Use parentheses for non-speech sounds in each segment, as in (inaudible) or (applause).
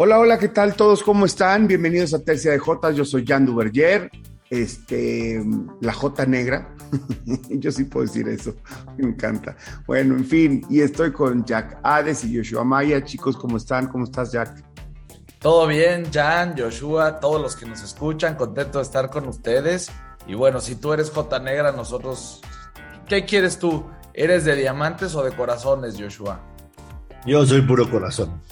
Hola, hola, ¿qué tal todos? ¿Cómo están? Bienvenidos a Tercia de Jotas. Yo soy Jan Duverger, este, la J negra. (laughs) Yo sí puedo decir eso. (laughs) Me encanta. Bueno, en fin, y estoy con Jack Hades y Joshua Maya. Chicos, ¿cómo están? ¿Cómo estás, Jack? Todo bien, Jan, Joshua, todos los que nos escuchan, contento de estar con ustedes. Y bueno, si tú eres J negra, nosotros, ¿qué quieres tú? ¿Eres de diamantes o de corazones, Joshua? Yo soy puro corazón.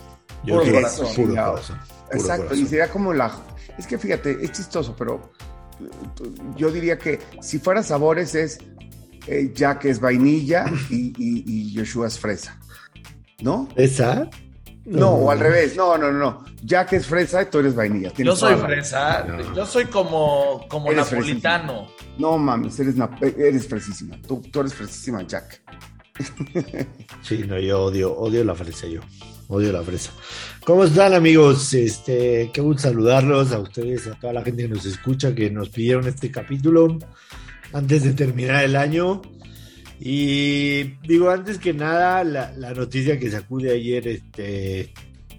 Puro corazón. Puro corazón. Exacto, y sería como la... Es que fíjate, es chistoso, pero yo diría que si fuera sabores es eh, Jack es vainilla y, Joshua es fresa. ¿No? ¿Esa? No, o al revés. No, no, no. Jack es fresa y tú eres vainilla. Yo soy fresa. Yo soy como, como napolitano. No mames, eres, eres fresísima. Tú, tú eres fresísima, Jack. (laughs) Sí, no, yo odio, odio la fresa yo. Odio la fresa. ¿Cómo están amigos? Este, qué gusto saludarlos a ustedes, a toda la gente que nos escucha, que nos pidieron este capítulo antes de terminar el año. Y digo, antes que nada, la, noticia que sacude ayer, este,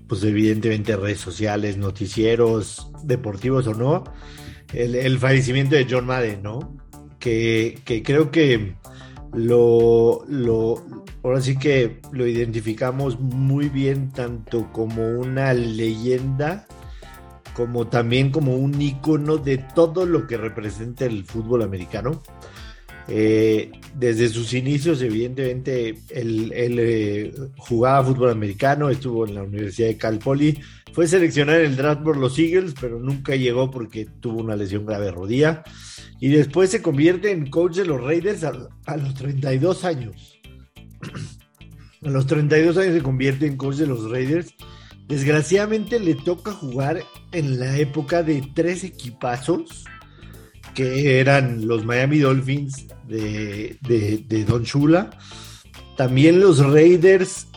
pues evidentemente redes sociales, noticieros, deportivos o no, el, fallecimiento de John Madden, ¿no? Que, que creo que lo, lo, ahora sí que lo identificamos muy bien tanto como una leyenda como también como un icono de todo lo que representa el fútbol americano. Eh, desde sus inicios, evidentemente, él, eh, jugaba fútbol americano, estuvo en la Universidad de Cal Poly, fue seleccionado en el draft por los Eagles, pero nunca llegó porque tuvo una lesión grave de rodilla. Y después se convierte en coach de los Raiders a, a los 32 años. (clears throat) A los 32 años se convierte en coach de los Raiders. Desgraciadamente le toca jugar en la época de tres equipazos que eran los Miami Dolphins de, Don Chula, también los Raiders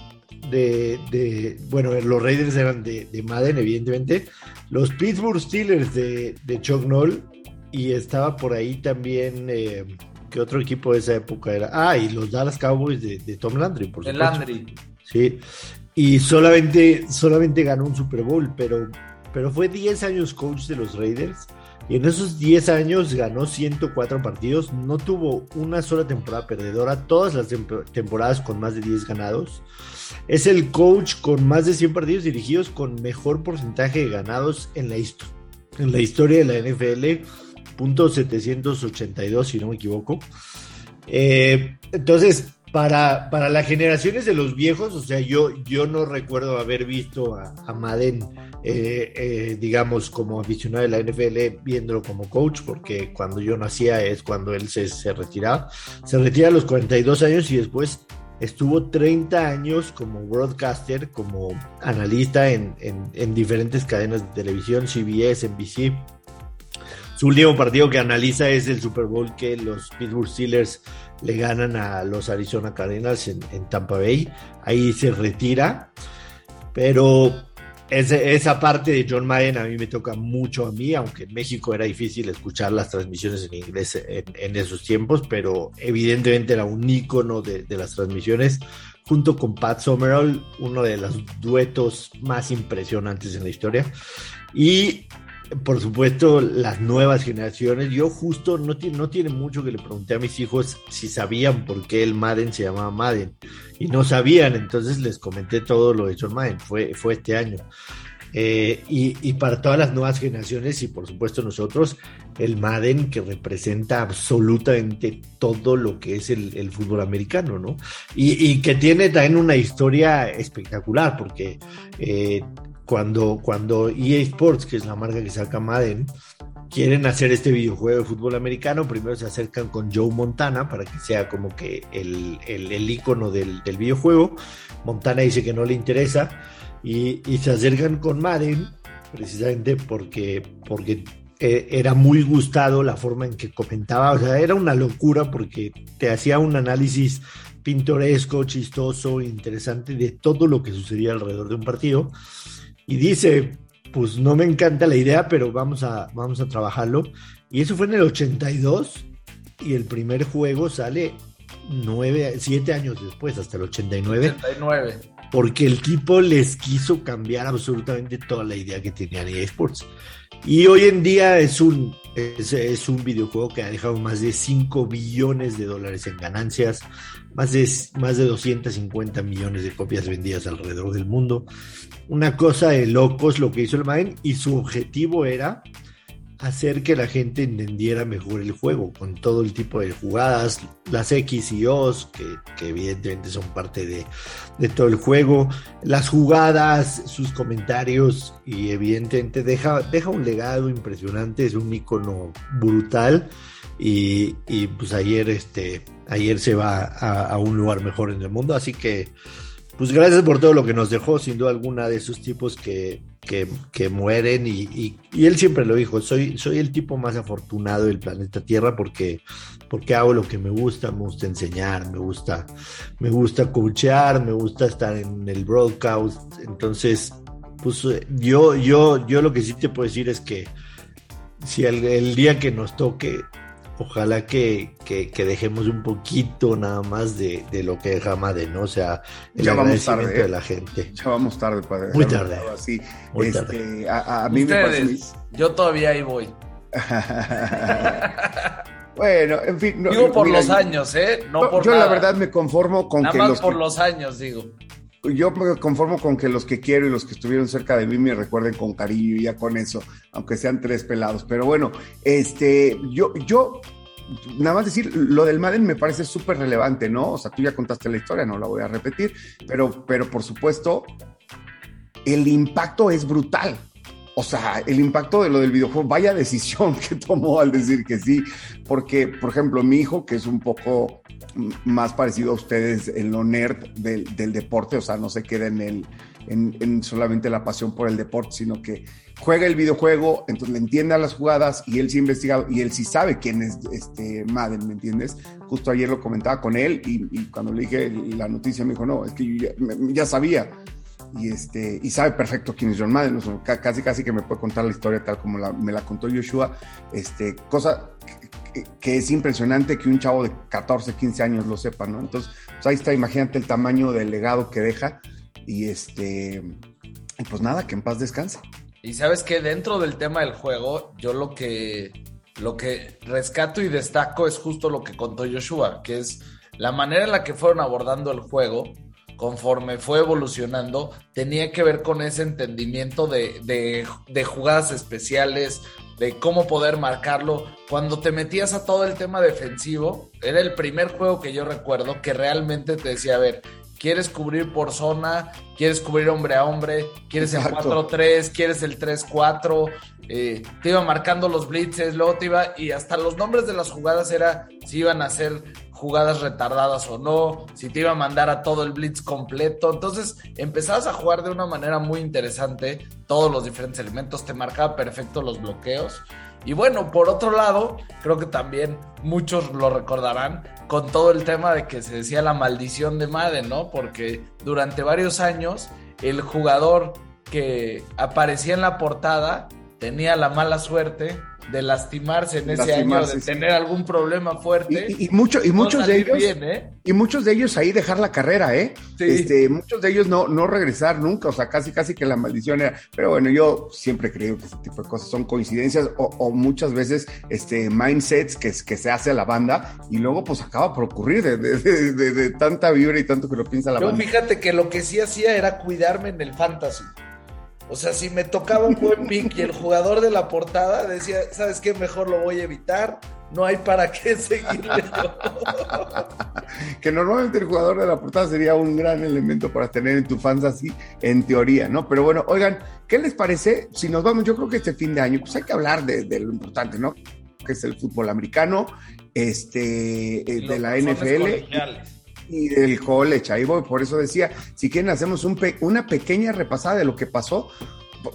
de, bueno, los Raiders eran de, Madden, evidentemente, los Pittsburgh Steelers de, Chuck Noll, y estaba por ahí también, eh, ¿qué otro equipo de esa época era? Ah, y los Dallas Cowboys de, Tom Landry, por supuesto. Landry. Sí, y solamente, solamente ganó un Super Bowl, pero, pero fue 10 años coach de los Raiders y en esos 10 años ganó 104 partidos, no tuvo una sola temporada perdedora, todas las temporadas con más de 10 ganados. Es el coach con más de 100 partidos dirigidos con mejor porcentaje de ganados en la, en la historia de la NFL, punto 782 si no me equivoco. Eh, entonces, para, para las generaciones de los viejos, o sea, yo, yo no recuerdo haber visto a, a Madden eh, eh, digamos, como aficionado de la NFL, viéndolo como coach, porque cuando yo nacía es cuando él se, se retiraba. Se retira a los 42 años y después estuvo 30 años como broadcaster, como analista en, en, diferentes cadenas de televisión, CBS, NBC. Su último partido que analiza es el Super Bowl que los Pittsburgh Steelers le ganan a los Arizona Cardinals en, en Tampa Bay. Ahí se retira. Pero esa parte de John Madden a mí me toca mucho a mí, aunque en México era difícil escuchar las transmisiones en inglés en, esos tiempos, pero evidentemente era un ícono de, las transmisiones, junto con Pat Summerall, uno de los duetos más impresionantes en la historia. Y por supuesto, las nuevas generaciones. Yo justo no tiene, no tiene mucho que le pregunté a mis hijos si sabían por qué el Madden se llamaba Madden. Y no sabían, entonces les comenté todo lo de John Madden. Fue, fue este año. Eh, y, para todas las nuevas generaciones y por supuesto nosotros, el Madden que representa absolutamente todo lo que es el, fútbol americano, ¿no? Y, que tiene también una historia espectacular porque eh, cuando, cuando EA Sports, que es la marca que saca Madden, quieren hacer este videojuego de fútbol americano, primero se acercan con Joe Montana para que sea como que el, el, icono del, videojuego. Montana dice que no le interesa y, se acercan con Madden precisamente porque, porque eh, era muy gustado la forma en que comentaba, o sea, era una locura porque te hacía un análisis pintoresco, chistoso, interesante de todo lo que sucedía alrededor de un partido y dice, pues no me encanta la idea, pero vamos a, vamos a trabajarlo. Y eso fue en el 82 y el primer juego sale nueve, siete años después, hasta el 89. 89. Porque el tipo les quiso cambiar absolutamente toda la idea que tenían EA Sports. Y hoy en día es un, es, es, un videojuego que ha dejado más de 5 billones de dólares en ganancias, más de, más de 250 millones de copias vendidas alrededor del mundo. Una cosa de locos lo que hizo el Madden y su objetivo era hacer que la gente entendiera mejor el juego, con todo el tipo de jugadas, las X y O's, que, que evidentemente son parte de, de, todo el juego, las jugadas, sus comentarios, y evidentemente deja, deja un legado impresionante, es un icono brutal. Y, y pues ayer, este, ayer se va a, un lugar mejor en el mundo, así que pues gracias por todo lo que nos dejó, sin duda alguna, de esos tipos que, que, que mueren. Y, y, y, él siempre lo dijo: soy, soy el tipo más afortunado del planeta Tierra porque, porque hago lo que me gusta, me gusta enseñar, me gusta, me gusta me gusta estar en el broadcast. Entonces, pues yo, yo, yo lo que sí te puedo decir es que si el, el día que nos toque ojalá que, que, que, dejemos un poquito nada más de, de lo que deja Madden, ¿no? O sea, el ya agradecimiento vamos tarde, de la gente. Ya vamos tarde para Muy tarde. Así. Muy este, tarde. A, a, mí Ustedes, me parece... Yo todavía ahí voy. (laughs) bueno, en fin. No, digo por mira, los años, ¿eh? No por yo nada. la verdad me conformo con nada que más los por los años, digo. Yo me conformo con que los que quiero y los que estuvieron cerca de mí me recuerden con cariño y ya con eso, aunque sean tres pelados. Pero bueno, este, yo, yo nada más decir, lo del Madden me parece súper relevante, ¿no? O sea, tú ya contaste la historia, no la voy a repetir, pero, pero por supuesto, el impacto es brutal. O sea, el impacto de lo del videojuego, vaya decisión (laughs) que tomó al decir que sí, porque, por ejemplo, mi hijo, que es un poco más parecido a ustedes en lo nerd del, del deporte, o sea, no se queda en, el, en, en, solamente la pasión por el deporte, sino que juega el videojuego, entonces le entiende a las jugadas y él sí ha investigado y él sí sabe quién es este Madden, ¿me entiendes? Justo ayer lo comentaba con él y, y cuando le dije la noticia me dijo, no, es que yo ya, ya sabía y este y sabe perfecto quién es John Madden, casi casi que me puede contar la historia tal como me la contó Joshua, este cosa que, es impresionante que un chavo de 14, 15 años lo sepa, ¿no? Entonces, pues ahí está, imagínate el tamaño del legado que deja y este pues nada, que en paz descanse. Y sabes que dentro del tema del juego, yo lo que lo que rescato y destaco es justo lo que contó Joshua, que es la manera en la que fueron abordando el juego conforme fue evolucionando, tenía que ver con ese entendimiento de, de, de, jugadas especiales, de cómo poder marcarlo. Cuando te metías a todo el tema defensivo, era el primer juego que yo recuerdo que realmente te decía, a ver, quieres cubrir por zona, quieres cubrir hombre a hombre, quieres Exacto. el 4-3, quieres el 3-4, eh, te iba marcando los blitzes, luego te iba, y hasta los nombres de las jugadas era si iban a ser jugadas retardadas o no, si te iba a mandar a todo el blitz completo. Entonces empezabas a jugar de una manera muy interesante todos los diferentes elementos, te marcaba perfecto los bloqueos. Y bueno, por otro lado, creo que también muchos lo recordarán con todo el tema de que se decía la maldición de Madden, ¿no? Porque durante varios años el jugador que aparecía en la portada tenía la mala suerte de lastimarse en ese lastimarse, año, de tener sí. algún problema fuerte. Y, y, mucho, y muchos no de ellos, bien, ¿eh? y muchos de ellos ahí dejar la carrera, ¿eh? Sí. Este, muchos de ellos no, no regresar nunca, o sea, casi, casi que la maldición era. Pero bueno, yo siempre creo que ese tipo de cosas son coincidencias o, o muchas veces este, mindsets que, que, se hace a la banda y luego pues acaba por ocurrir de, de, de, de tanta vibra y tanto que lo piensa la yo, banda. Fíjate que lo que sí hacía era cuidarme en el fantasy. O sea, si me tocaba un buen pick y el jugador de la portada decía, ¿sabes qué? Mejor lo voy a evitar. No hay para qué (laughs) seguirle. que normalmente el jugador de la portada sería un gran elemento para tener en tu fans así, en teoría, ¿no? Pero bueno, oigan, ¿qué les parece? Si nos vamos, yo creo que este fin de año, pues hay que hablar de, de lo importante, ¿no? Que es el fútbol americano, este, eh, de la NFL y del college. Ahí voy, por eso decía, si quieren hacemos un pe una pequeña repasada de lo que pasó,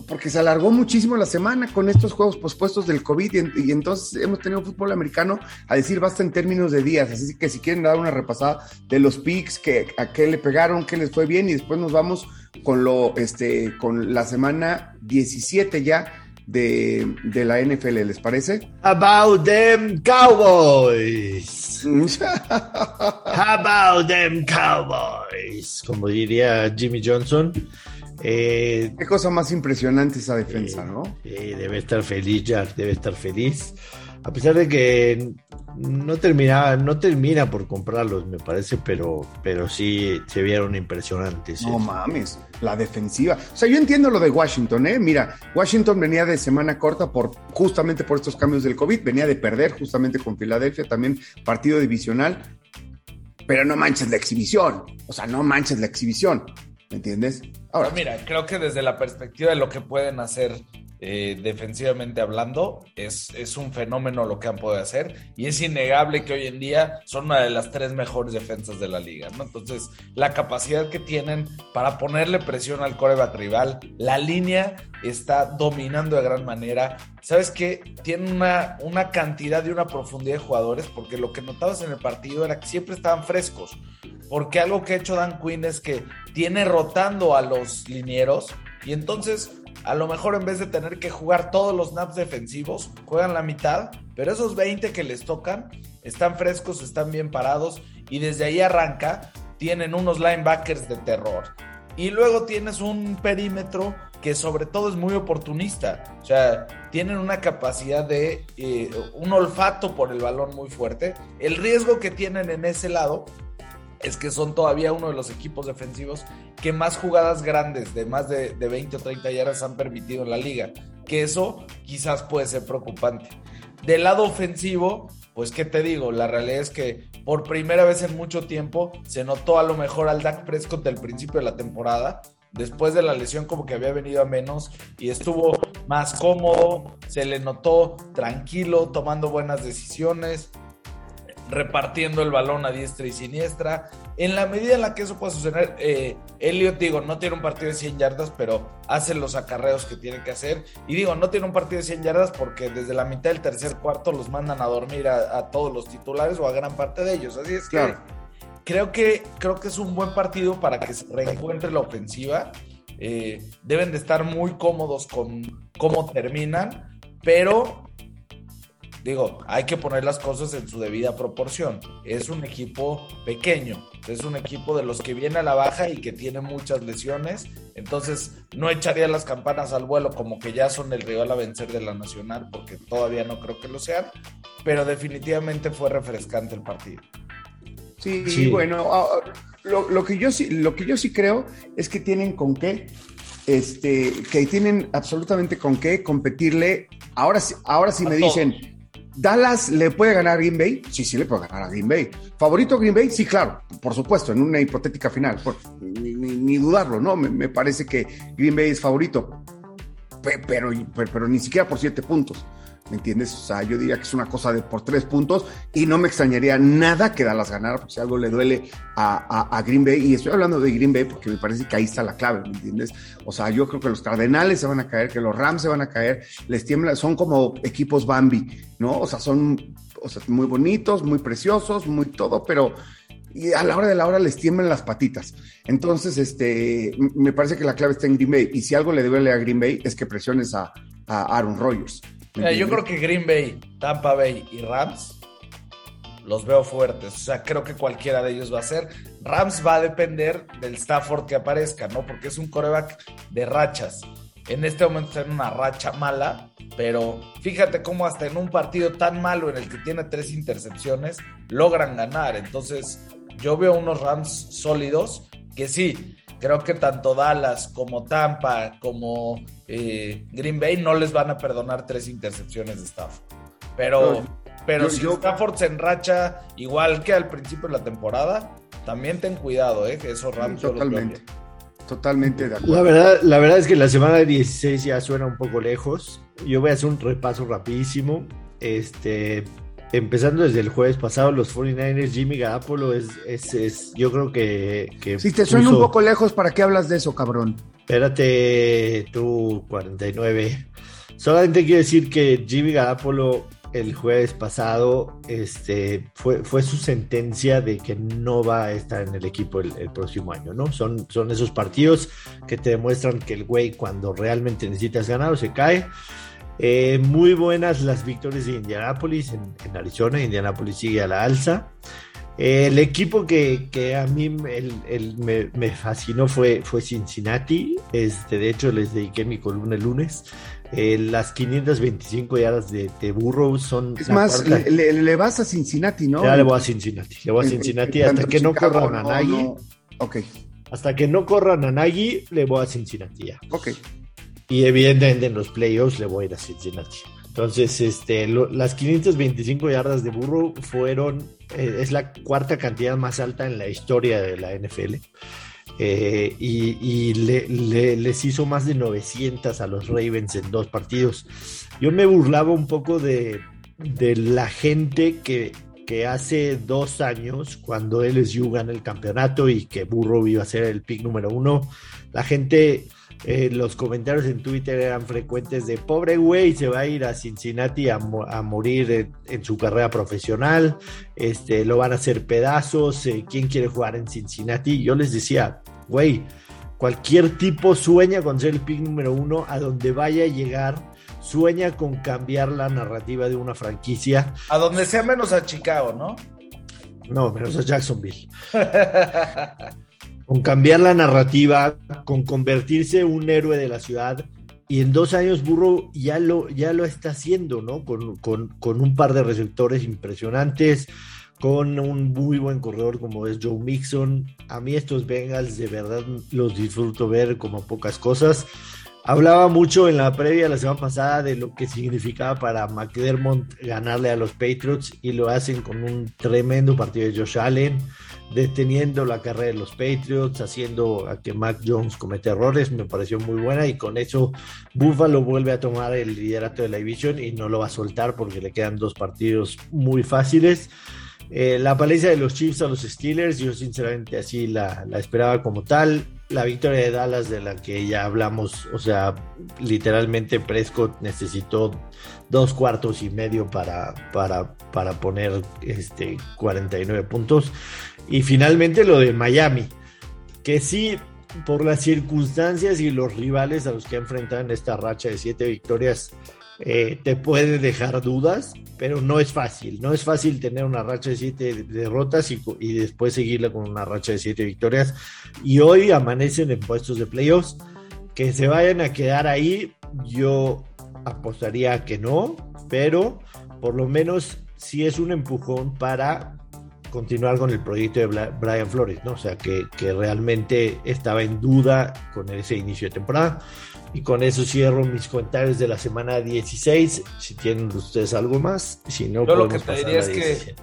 porque se alargó muchísimo la semana con estos juegos pospuestos del COVID y, y, entonces hemos tenido fútbol americano a decir basta en términos de días, así que si quieren dar una repasada de los picks, que, a qué le pegaron, qué les fue bien y después nos vamos con lo, este, con la semana 17 ya de, de la NFL, ¿les parece? About them Cowboys. (laughs) How about them Cowboys? Como diría Jimmy Johnson. Eh, Qué cosa más impresionante esa defensa, ¿no? debe estar feliz, Jack, debe estar feliz. A pesar de que no termina, no termina por comprarlos, me parece, pero, pero sí se vieron impresionantes. No mames, la defensiva. O sea, yo entiendo lo de Washington, ¿eh? Mira, Washington venía de semana corta por justamente por estos cambios del COVID, venía de perder justamente con Filadelfia, también partido divisional, pero no manches la exhibición. O sea, no manches la exhibición. ¿Me entiendes? Ahora, mira, creo que desde la perspectiva de lo que pueden hacer eh, defensivamente hablando, es, es, un fenómeno lo que han podido hacer y es innegable que hoy en día son una de las tres mejores defensas de la liga, ¿no? Entonces, la capacidad que tienen para ponerle presión al coreback rival, la línea está dominando de gran manera. ¿Sabes qué? Tienen una, una cantidad y una profundidad de jugadores porque lo que notabas en el partido era que siempre estaban frescos. Porque algo que ha hecho Dan Quinn es que tiene rotando a los linieros y entonces a lo mejor en vez de tener que jugar todos los naps defensivos, juegan la mitad, pero esos 20 que les tocan están frescos, están bien parados y desde ahí arranca, tienen unos linebackers de terror. Y luego tienes un perímetro que sobre todo es muy oportunista. O sea, tienen una capacidad de eh, un olfato por el balón muy fuerte. El riesgo que tienen en ese lado es que son todavía uno de los equipos defensivos que más jugadas grandes de más de, 20 o 30 yardas han permitido en la liga. Que eso quizás puede ser preocupante. Del lado ofensivo, pues qué te digo, la realidad es que por primera vez en mucho tiempo se notó a lo mejor al Dak Prescott del principio de la temporada. Después de la lesión como que había venido a menos y estuvo más cómodo, se le notó tranquilo, tomando buenas decisiones, repartiendo el balón a diestra y siniestra. En la medida en la que eso puede suceder, eh, Elliot, digo, no tiene un partido de 100 yardas, pero hace los acarreos que tiene que hacer. Y digo, no tiene un partido de 100 yardas porque desde la mitad del tercer cuarto los mandan a dormir a, todos los titulares o a gran parte de ellos. Así es que creo que creo que es un buen partido para que se reencuentre la ofensiva. Eh, deben de estar muy cómodos con cómo terminan, pero digo, hay que poner las cosas en su debida proporción. Es un equipo pequeño, es un equipo de los que viene a la baja y que tiene muchas lesiones, entonces no echaría las campanas al vuelo como que ya son el rival a vencer de la Nacional, porque todavía no creo que lo sean, pero definitivamente fue refrescante el partido. Sí, bueno, ah, lo, que yo sí, lo que yo sí creo es que tienen con qué este, que tienen absolutamente con qué competirle. Ahora, ahora sí me dicen, ¿Dallas le puede ganar a Green Bay? Sí, sí le puede ganar a Green Bay. ¿Favorito Green Bay? Sí, claro, por supuesto, en una hipotética final. ni, dudarlo, ¿no? Me, parece que Green Bay es favorito, pero, pero ni siquiera por siete puntos. ¿Me entiendes? O sea, yo diría que es una cosa de por tres puntos y no me extrañaría nada que Dallas ganara, porque si algo le duele a, Green Bay, y estoy hablando de Green Bay porque me parece que ahí está la clave, ¿me entiendes? O sea, yo creo que los Cardenales se van a caer, que los Rams se van a caer, les tiembla, son como equipos Bambi, ¿no? O sea, son muy bonitos, muy preciosos, muy todo, pero a la hora de la hora les tiemblan las patitas. Entonces, este, me parece que la clave está en Green Bay. Y si algo le duele a Green Bay es que presiones a Aaron Rodgers yo creo que Green Bay, Tampa Bay y Rams los veo fuertes. O sea, creo que cualquiera de ellos va a ser. Rams va a depender del Stafford que aparezca, ¿no? Porque es un coreback de rachas. En este momento está en una racha mala, pero fíjate cómo hasta en un partido tan malo en el que tiene tres intercepciones, logran ganar. Entonces, yo veo unos Rams sólidos que sí, creo que tanto Dallas como Tampa como eh, Green Bay no les van a perdonar tres intercepciones de Stafford. Pero, pero si Stafford se enracha igual que al principio de la temporada, también ten cuidado, ¿eh? que esos Rams Totalmente. Totalmente de acuerdo. La verdad, la verdad es que la semana 16 ya suena un poco lejos. Yo voy a hacer un repaso rapidísimo. Este, empezando desde el jueves pasado, los 49ers, Jimmy Garoppolo es, es, yo creo que... si te suena un poco lejos, ¿para qué hablas de eso, cabrón? Espérate, tú, 49. Solamente quiero decir que Jimmy Garoppolo el jueves pasado este, fue, fue su sentencia de que no va a estar en el equipo el, el, próximo año, ¿no? Son, son esos partidos que te demuestran que el güey cuando realmente necesitas ganar se cae. Eh, muy buenas las victorias de Indianapolis en, Arizona. Indianapolis sigue a la alza. Eh, el equipo que, a mí me, fascinó fue, fue Cincinnati. Este, de hecho, les dediqué mi columna el lunes. Eh, las 525 yardas de, de Burrow son. Es más, le, vas a Cincinnati, ¿no? Ya le voy a Cincinnati. Le voy a Cincinnati hasta que no corran a Nagy. Ok. Hasta que no corran a Nagy, le voy a Cincinnati ya. Ok. Y evidentemente en los playoffs le voy a ir a Cincinnati. Entonces, este, las 525 yardas de Burrow fueron, eh, es la cuarta cantidad más alta en la historia de la NFL. Eh, y, les hizo más de 900 a los Ravens en dos partidos. Yo me burlaba un poco de, la gente que, que, hace dos años, cuando LSU gana el campeonato y que Burrow iba a ser el pick número uno, la gente eh, los comentarios en Twitter eran frecuentes de pobre güey, se va a ir a Cincinnati a, morir en, su carrera profesional, este, lo van a hacer pedazos, eh, ¿quién quiere jugar en Cincinnati? Yo les decía, güey, cualquier tipo sueña con ser el pick número uno, a donde vaya a llegar, sueña con cambiar la narrativa de una franquicia. A donde sea menos a Chicago, ¿no? No, menos a Jacksonville. (laughs) con cambiar la narrativa, con convertirse en un héroe de la ciudad. Y en dos años Burro ya lo, ya lo está haciendo, ¿no? Con, con, un par de receptores impresionantes, con un muy buen corredor como es Joe Mixon. A mí estos Bengals de verdad los disfruto ver como pocas cosas. Hablaba mucho en la previa la semana pasada de lo que significaba para McDermott ganarle a los Patriots y lo hacen con un tremendo partido de Josh Allen deteniendo la carrera de los Patriots, haciendo a que Mac Jones cometa errores, me pareció muy buena y con eso Buffalo vuelve a tomar el liderato de la división y no lo va a soltar porque le quedan dos partidos muy fáciles. Eh, la paliza de los Chiefs a los Steelers, yo sinceramente así la, la, esperaba como tal. La victoria de Dallas de la que ya hablamos, o sea, literalmente Prescott necesitó dos cuartos y medio para, para, para poner este, 49 puntos. Y finalmente lo de Miami, que sí, por las circunstancias y los rivales a los que ha enfrentado en esta racha de siete victorias, eh, te puede dejar dudas, pero no es fácil. No es fácil tener una racha de siete derrotas y, después seguirla con una racha de siete victorias. Y hoy amanecen en puestos de playoffs. Que se vayan a quedar ahí, yo apostaría que no, pero por lo menos sí es un empujón para continuar con el proyecto de Brian Flores, ¿no? O sea, que, realmente estaba en duda con ese inicio de temporada. Y con eso cierro mis comentarios de la semana 16. Si tienen ustedes algo más, si no, yo lo que te diría es que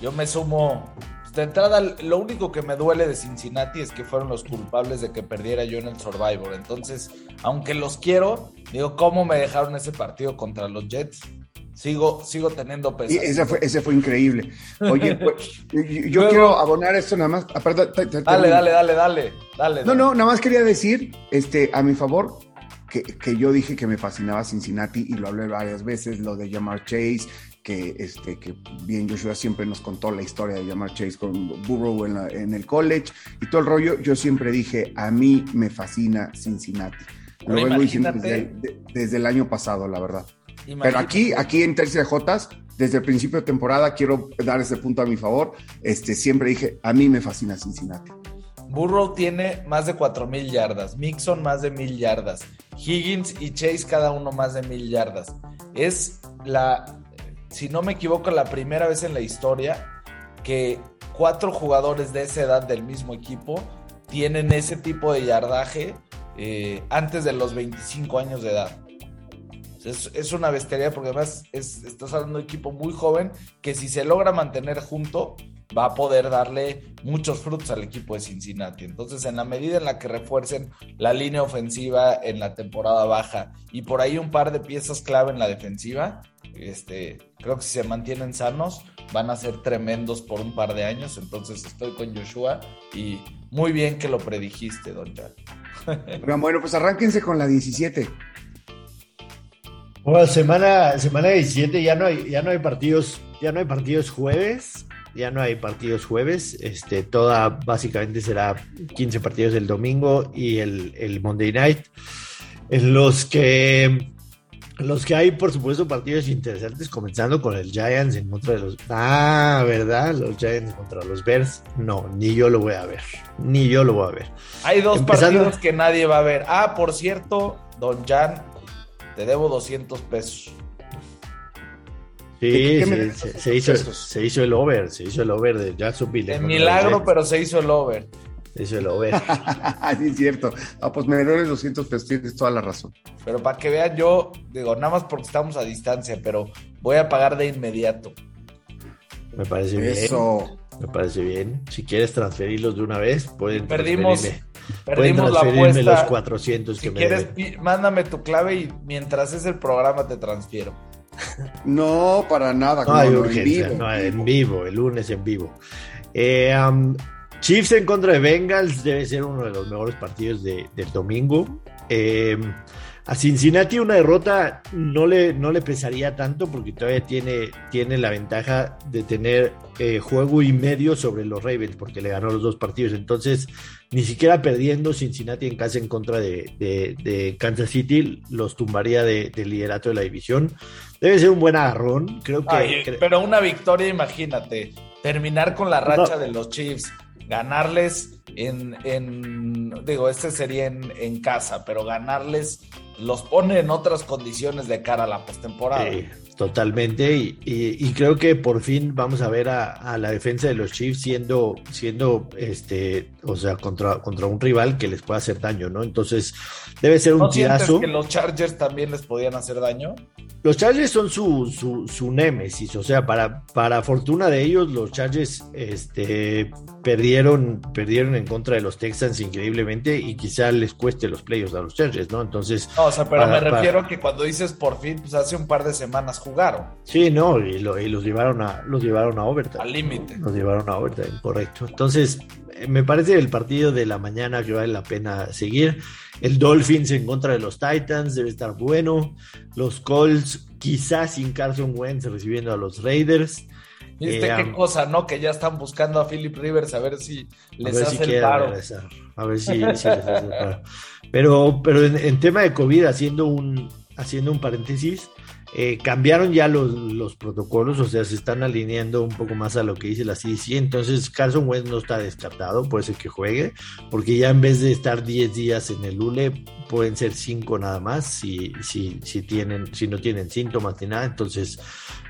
yo me sumo. De entrada, lo único que me duele de Cincinnati es que fueron los culpables de que perdiera yo en el Survivor. Entonces, aunque los quiero, digo, ¿cómo me dejaron ese partido contra los Jets? Sigo, sigo teniendo peso. Ese fue, ese fue increíble. Oye, (laughs) pues, yo quiero abonar esto nada más. dale, dale, dale, dale, dale. No, no, nada más quería decir, este, a mi favor, que, que, yo dije que me fascinaba Cincinnati y lo hablé varias veces, lo de Jamar Chase, que, este, que bien Joshua siempre nos contó la historia de Jamar Chase con Burrow en, en el college y todo el rollo. Yo siempre dije, a mí me fascina Cincinnati. Lo vengo diciendo desde, desde el año pasado, la verdad. Pero aquí, aquí en Tercia de Jotas, desde el principio de temporada, quiero dar ese punto a mi favor. Este, siempre dije, a mí me fascina Cincinnati. Burrow tiene más de 4.000 yardas, Mixon más de 1.000 yardas, Higgins y Chase cada uno más de 1.000 yardas. Es la, si no me equivoco, la primera vez en la historia que cuatro jugadores de esa edad del mismo equipo tienen ese tipo de yardaje eh, antes de los 25 años de edad. Es, una bestialidad porque además estás hablando de un equipo muy joven que si se logra mantener junto va a poder darle muchos frutos al equipo de Cincinnati. Entonces, en la medida en la que refuercen la línea ofensiva en la temporada baja y por ahí un par de piezas clave en la defensiva, este, creo que si se mantienen sanos van a ser tremendos por un par de años. Entonces, estoy con Joshua y muy bien que lo predijiste, Don Jack. Bueno, pues arránquense con la 17. Bueno, semana, semana 17 ya no hay, ya no hay partidos, ya no hay partidos jueves, ya no hay partidos jueves, este, toda básicamente será 15 partidos el domingo y el, el Monday Night, en los que Los que hay, por supuesto, partidos interesantes, comenzando con el Giants en contra de los. Ah, ¿verdad? Los Giants contra los Bears. No, ni yo lo voy a ver. Ni yo lo voy a ver. Hay dos partidos que nadie va a ver. Ah, por cierto, Don Jan, te debo 200 pesos. Sí, se, hizo, se, hizo, el over, se hizo el over de Jacksonville. De milagro, pero se hizo el over. Se hizo el over. (laughs) sí, es cierto. Ah, pues me dieron 200 pesos, tienes toda la razón. Pero para que vean, yo digo, nada más porque estamos a distancia, pero voy a pagar de inmediato. Me parece bien. Me parece bien. Si quieres transferirlos de una vez, pueden Perdimos, perdimos la apuesta. los 400 si quieres, mándame tu clave y mientras es el programa te transfiero. No, para nada. No hay urgencia, en vivo. en vivo, el lunes en vivo. Eh, Chiefs en contra de Bengals debe ser uno de los mejores partidos del domingo. Eh, a Cincinnati una derrota no le, no le pesaría tanto porque todavía tiene, tiene la ventaja de tener eh, juego y medio sobre los Ravens porque le ganó los dos partidos. Entonces, ni siquiera perdiendo Cincinnati en casa en contra de, Kansas City los tumbaría del liderato de la división. Debe ser un buen agarrón, creo que... pero una victoria, imagínate, terminar con la racha de los Chiefs, ganarles en, en digo, este sería en, en casa, pero ganarles los pone en otras condiciones de cara a la postemporada. Sí, totalmente. Y, creo que por fin vamos a ver a, la defensa de los Chiefs siendo, siendo este, o sea, contra, contra un rival que les pueda hacer daño, ¿no? Entonces, debe ser un ¿No tirazo. que los Chargers también les podían hacer daño? Los Chargers son su, su, su némesis, o sea, para, para fortuna de ellos, los Chargers este, perdieron, perdieron en contra de los Texans increíblemente y quizá les cueste los playoffs a los Chargers, ¿no? Entonces. No, o sea, pero me refiero a que cuando dices por fin, pues hace un par de semanas jugaron. Sí, no, y, los llevaron a, los llevaron a overtime. Al límite. Los llevaron a overtime, correcto. Entonces, me parece el partido de la mañana que vale la pena seguir. El Dolphins en contra de los Titans debe estar bueno. Los Colts quizás sin Carson Wentz recibiendo a los Raiders. ¿Viste qué um, cosa, no? Que ya están buscando a Philip Rivers a ver si les hace el paro. A ver si, les hace el paro. (laughs) Pero, pero en, tema de COVID, haciendo un, haciendo un paréntesis, eh, cambiaron ya los, protocolos, o sea, se están alineando un poco más a lo que dice la CDC. Entonces, Carson Wentz no está descartado, puede ser que juegue, porque ya en vez de estar 10 días en el ULE, pueden ser 5 nada más si, si, si, tienen, si no tienen síntomas ni nada. Entonces,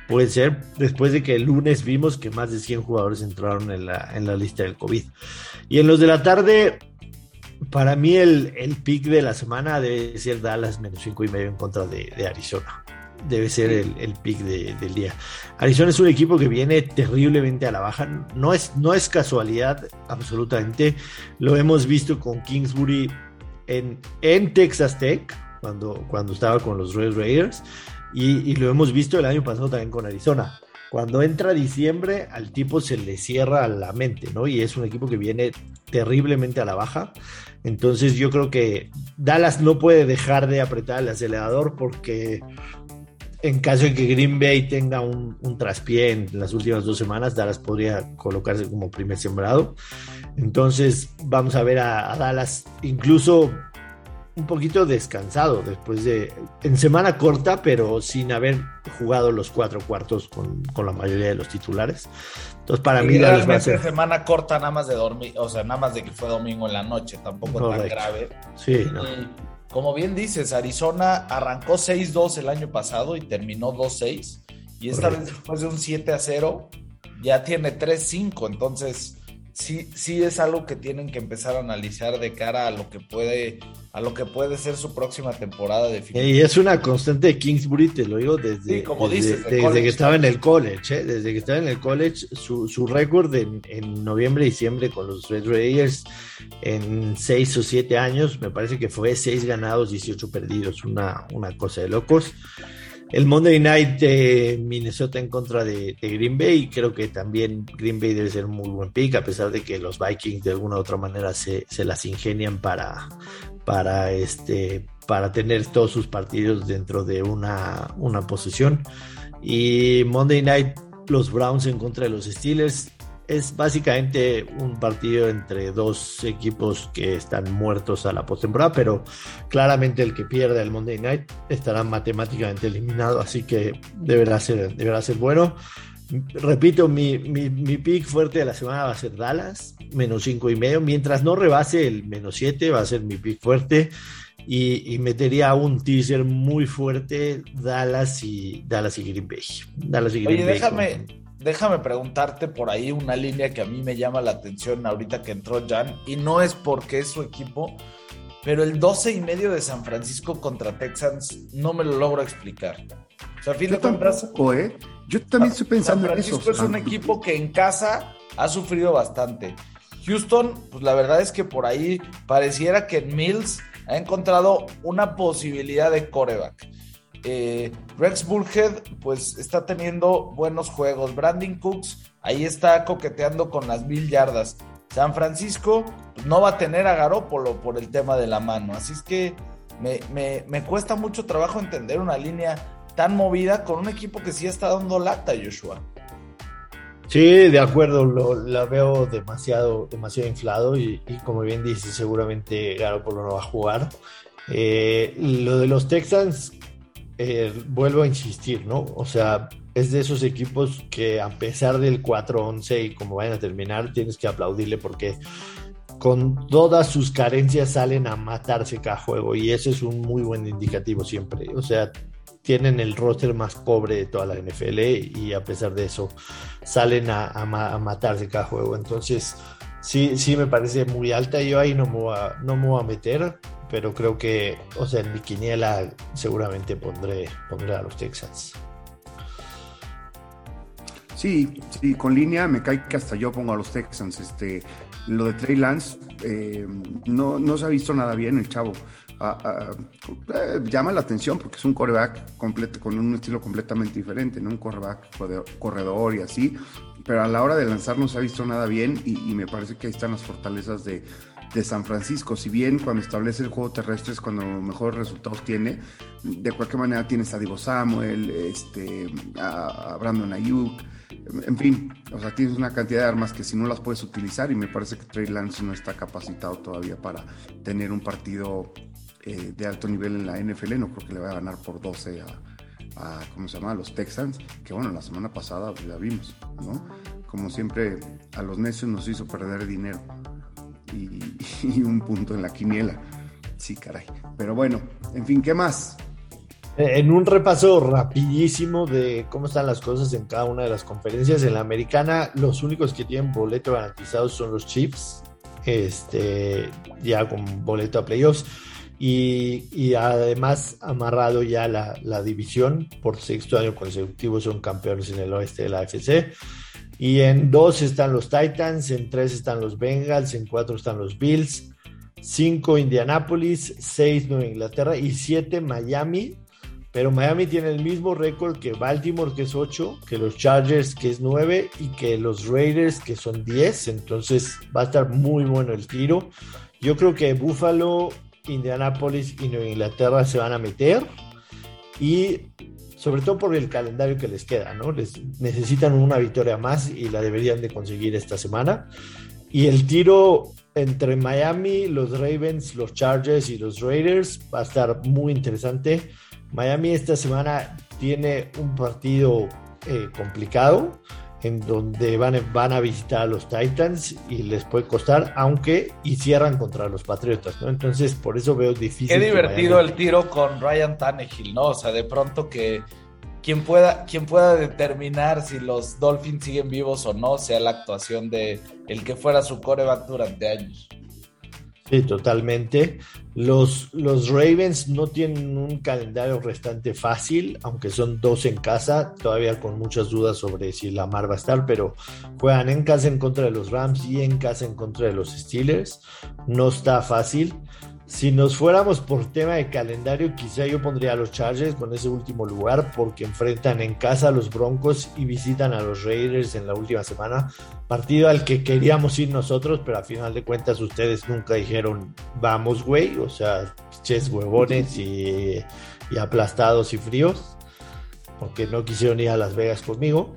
puede ser después de que el lunes vimos que más de 100 jugadores entraron en la, en la lista del COVID. Y en los de la tarde, para mí el, el pick de la semana debe ser Dallas menos 5 y medio en contra de Arizona debe ser el, el pick del día. Arizona es un equipo que viene terriblemente a la baja. No es, no es casualidad, absolutamente. Lo hemos visto con Kingsbury en, en Texas Tech, cuando, cuando estaba con los Red Raiders. Y, y, lo hemos visto el año pasado también con Arizona. Cuando entra diciembre, al tipo se le cierra la mente, ¿no? Y es un equipo que viene terriblemente a la baja. Entonces yo creo que Dallas no puede dejar de apretar el acelerador porque en caso de que Green Bay tenga un, traspié en las últimas dos semanas, Dallas podría colocarse como primer sembrado. Entonces vamos a ver a, Dallas incluso un poquito descansado después de en semana corta, pero sin haber jugado los cuatro cuartos con, la mayoría de los titulares. Entonces, para mí, Dallas va a ser semana corta, nada más de dormir, o sea, nada más de que fue domingo en la noche, tampoco tan grave. Sí, no como bien dices, Arizona arrancó 6-2 el año pasado y terminó 2-6. Y esta vez después de un 7 0 ya tiene 3-5. Entonces, sí, sí es algo que tienen que empezar a analizar de cara a lo que puede, a lo que puede ser su próxima temporada de Y es una constante de Kingsbury, te lo digo desde, como desde, desde que estaba en el college, ¿eh? desde que estaba en el college, su, su récord en, en noviembre y diciembre con los Red Raiders en seis o siete años, me parece que fue seis ganados, 18 perdidos, una, una cosa de locos el Monday Night de Minnesota en contra de, Green Bay. Creo que también Green Bay debe ser un muy buen pick, a pesar de que los Vikings de alguna u otra manera se, las ingenian para, para, este, para tener todos sus partidos dentro de una, una posición. Y Monday Night, los Browns en contra de los Steelers. Es básicamente un partido entre dos equipos que están muertos a la postemporada, pero claramente el que pierda el Monday Night estará matemáticamente eliminado, así que deberá ser, deberá ser bueno. Repito, mi, mi, mi, pick fuerte de la semana va a ser Dallas, menos cinco y medio. Mientras no rebase el menos 7, va a ser mi pick fuerte. Y, y, metería un teaser muy fuerte Dallas y Dallas y Green Bay. Dallas y Green Oye, déjame, déjame preguntarte por ahí una línea que a mí me llama la atención ahorita que entró Jan, y no es porque es su equipo, pero el 12 y medio de San Francisco contra Texans no me lo logro explicar. O sea, a fin Yo de cuentas, tampoco, ¿eh? Yo también estoy pensando San Francisco es un equipo que en casa ha sufrido bastante. Houston, pues la verdad es que por ahí pareciera que Mills ha encontrado una posibilidad de coreback. Eh, Rex Burhead, pues está teniendo buenos juegos. Brandon Cooks, ahí está coqueteando con las mil yardas. San Francisco no va a tener a Garópolo por el tema de la mano. Así es que me, me, me cuesta mucho trabajo entender una línea tan movida con un equipo que sí está dando lata, Joshua. Sí, de acuerdo, lo, la veo demasiado, demasiado inflado y, y como bien dice, seguramente Garoppolo no va a jugar. Eh, lo de los Texans, eh, vuelvo a insistir, ¿no? O sea, es de esos equipos que a pesar del 4-11 y como vayan a terminar, tienes que aplaudirle porque con todas sus carencias salen a matarse cada juego y eso es un muy buen indicativo siempre. O sea, tienen el roster más pobre de toda la NFL y a pesar de eso salen a, a, a matarse cada juego. Entonces, sí, sí me parece muy alta. Yo ahí no me voy a, no me voy a meter, pero creo que, o sea, en mi quiniela seguramente pondré, pondré a los Texans. Sí, sí, con línea me cae que hasta yo pongo a los Texans. Este, lo de Trey Lance eh, no, no se ha visto nada bien el chavo. Ah, ah, eh, llama la atención porque es un coreback completo, con un estilo completamente diferente, ¿no? Un coreback corredor y así, pero a la hora de lanzar no se ha visto nada bien y, y me parece que ahí están las fortalezas de, de, San Francisco. Si bien cuando establece el juego terrestre es cuando mejores resultados tiene, de cualquier manera tienes a Divo Samuel, este, a, Brandon Ayuk, en fin, o sea, tienes una cantidad de armas que si no las puedes utilizar y me parece que Trey Lance no está capacitado todavía para tener un partido eh, de alto nivel en la NFL. No creo que le vaya a ganar por 12 a, ¿cómo se llama? A los Texans, que bueno, la semana pasada ya vimos, ¿no? Como siempre, a los necios nos hizo perder dinero y, (laughs) y un punto en la quiniela. Sí, caray. Pero bueno, en fin, ¿qué más? En un repaso rapidísimo de cómo están las cosas en cada una de las conferencias, en la americana los únicos que tienen boleto garantizado son los Chiefs, este, ya con boleto a playoffs, y, además amarrado ya la, división por sexto año consecutivo, son campeones en el oeste de la AFC. Y en dos están los Titans, en tres están los Bengals, en cuatro están los Bills, cinco Indianapolis, seis Nueva Inglaterra y siete Miami pero Miami tiene el mismo récord que Baltimore, que es 8, que los Chargers, que es 9, y que los Raiders, que son 10. Entonces va a estar muy bueno el tiro. Yo creo que Buffalo, Indianapolis y Nueva Inglaterra se van a meter. Y sobre todo por el calendario que les queda, ¿no? Les necesitan una victoria más y la deberían de conseguir esta semana. Y el tiro entre Miami, los Ravens, los Chargers y los Raiders va a estar muy interesante Miami esta semana tiene un partido eh, complicado en donde van, van, a visitar a los Titans y les puede costar, aunque y cierran contra los Patriotas, ¿no? Entonces, por eso veo difícil. Qué divertido el tiro con Ryan Tannehill, ¿no? O sea, de pronto que quien pueda, quien pueda determinar si los Dolphins siguen vivos o no sea la actuación de el que fuera su coreback durante años. Sí, totalmente. Los, los Ravens no tienen un calendario restante fácil, aunque son dos en casa, todavía con muchas dudas sobre si Lamar va a estar, pero juegan en casa en contra de los Rams y en casa en contra de los Steelers. No está fácil. Si nos fuéramos por tema de calendario, quizá yo pondría a los Chargers con ese último lugar porque enfrentan en casa a los Broncos y visitan a los Raiders en la última semana. Partido al que queríamos ir nosotros, pero a final de cuentas ustedes nunca dijeron vamos, güey. O sea, ches huevones y, y aplastados y fríos porque no quisieron ir a Las Vegas conmigo.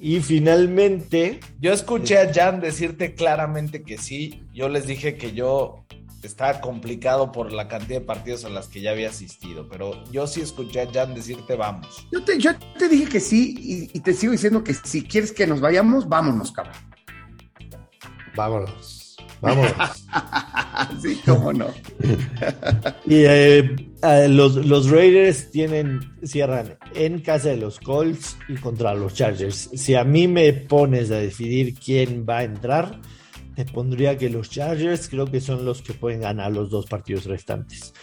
Y finalmente. Yo escuché a Jan decirte claramente que sí. Yo les dije que yo estaba complicado por la cantidad de partidos a las que ya había asistido, pero yo sí escuché a Jan decirte vamos. Yo te, yo te dije que sí y, y te sigo diciendo que si quieres que nos vayamos, vámonos, cabrón. Vámonos. Vámonos. (laughs) sí, cómo no. (laughs) y eh, los, los, Raiders tienen, cierran en casa de los Colts y contra los Chargers. Si a mí me pones a decidir quién va a entrar, te pondría que los Chargers creo que son los que pueden ganar los dos partidos restantes.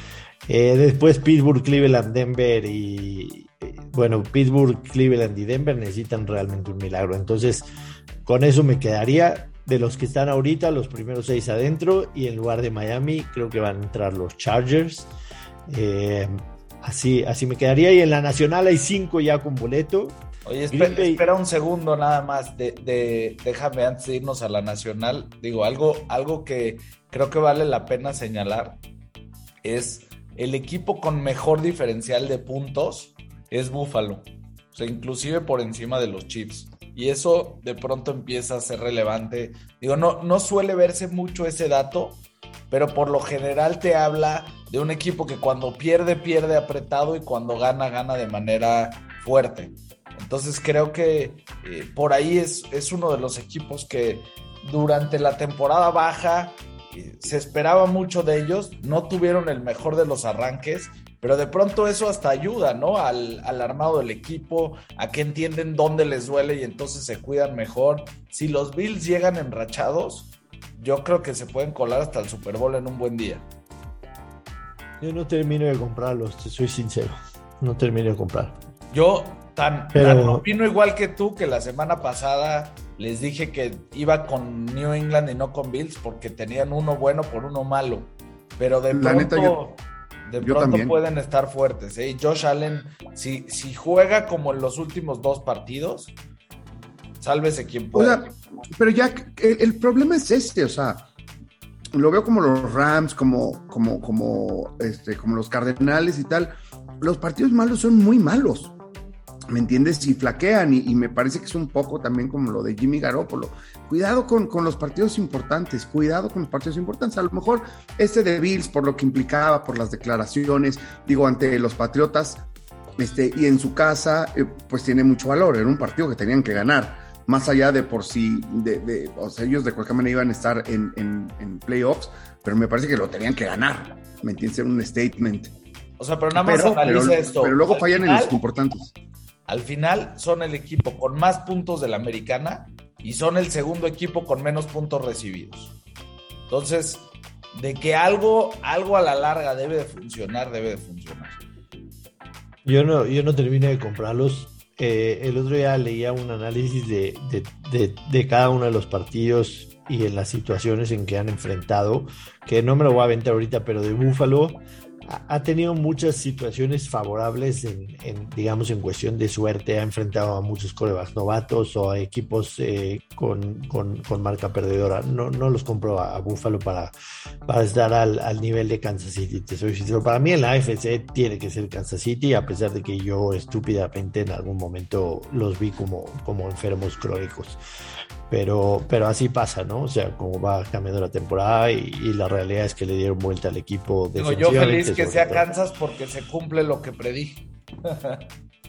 Eh, después Pittsburgh, Cleveland, Denver y eh, bueno, Pittsburgh, Cleveland y Denver necesitan realmente un milagro. Entonces, con eso me quedaría de los que están ahorita, los primeros seis adentro, y en lugar de Miami, creo que van a entrar los Chargers. Eh, así, así me quedaría. Y en la nacional hay cinco ya con boleto. Oye, espera, un segundo nada más. De, déjame antes de irnos a la nacional. Digo, algo, algo que creo que vale la pena señalar es el equipo con mejor diferencial de puntos es Buffalo. O sea, inclusive por encima de los Chiefs y eso de pronto empieza a ser relevante. Digo, no, no suele verse mucho ese dato, pero por lo general te habla de un equipo que cuando pierde, pierde apretado y cuando gana, gana de manera fuerte. Entonces creo que eh, por ahí es, es, uno de los equipos que durante la temporada baja eh, se esperaba mucho de ellos, no tuvieron el mejor de los arranques, pero de pronto eso hasta ayuda, ¿no? Al, armado del equipo, a que entienden dónde les duele y entonces se cuidan mejor. Si los Bills llegan enrachados, yo creo que se pueden colar hasta el Super Bowl en un buen día. Yo no termino de comprarlos, te soy sincero. No termino de comprar. Yo tan, tan, opino igual que tú que la semana pasada les dije que iba con New England y no con Bills porque tenían uno bueno por uno malo. Pero de pronto de pronto pueden estar fuertes. ¿eh? Josh Allen, si, si juega como en los últimos dos partidos, sálvese quien pueda. pero ya el, problema es este, o sea, lo veo como los Rams, como, como, como, este, como los Cardenales y tal. Los partidos malos son muy malos. ¿Me entiendes? Y flaquean y, me parece que es un poco también como lo de Jimmy Garoppolo. Cuidado con, con, los partidos importantes, cuidado con los partidos importantes. A lo mejor este de Bills, por lo que implicaba, por las declaraciones, digo, ante los Patriotas, este, y en su casa, eh, pues tiene mucho valor. Era un partido que tenían que ganar, más allá de por sí, de, de o sea, ellos de cualquier manera iban a estar en, en, playoffs, pero me parece que lo tenían que ganar, ¿me entiendes? Era un statement. O sea, pero nada más analiza esto. Pero luego fallan en los importantes. Al final son el equipo con más puntos de la americana y son el segundo equipo con menos puntos recibidos. Entonces, de que algo, algo a la larga debe de funcionar, debe de funcionar. Yo no, yo no termino de comprarlos. Eh, el otro día leía un análisis de, de, cada uno de los partidos y en las situaciones en que han enfrentado, que no me lo voy a aventar ahorita, pero de Búfalo ha tenido muchas situaciones favorables en, digamos, en cuestión de suerte. Ha enfrentado a muchos corebacks novatos o a equipos eh, con, marca perdedora. No, no los compro a, Buffalo para, para estar al, nivel de Kansas City. Te soy sincero. Para mí en la AFC tiene que ser Kansas City, a pesar de que yo estúpidamente en algún momento los vi como, como enfermos crónicos pero, pero así pasa, ¿no? O sea, como va cambiando la temporada y, la realidad es que le dieron vuelta al equipo. Digo, yo feliz que sea Kansas porque se cumple lo que predije.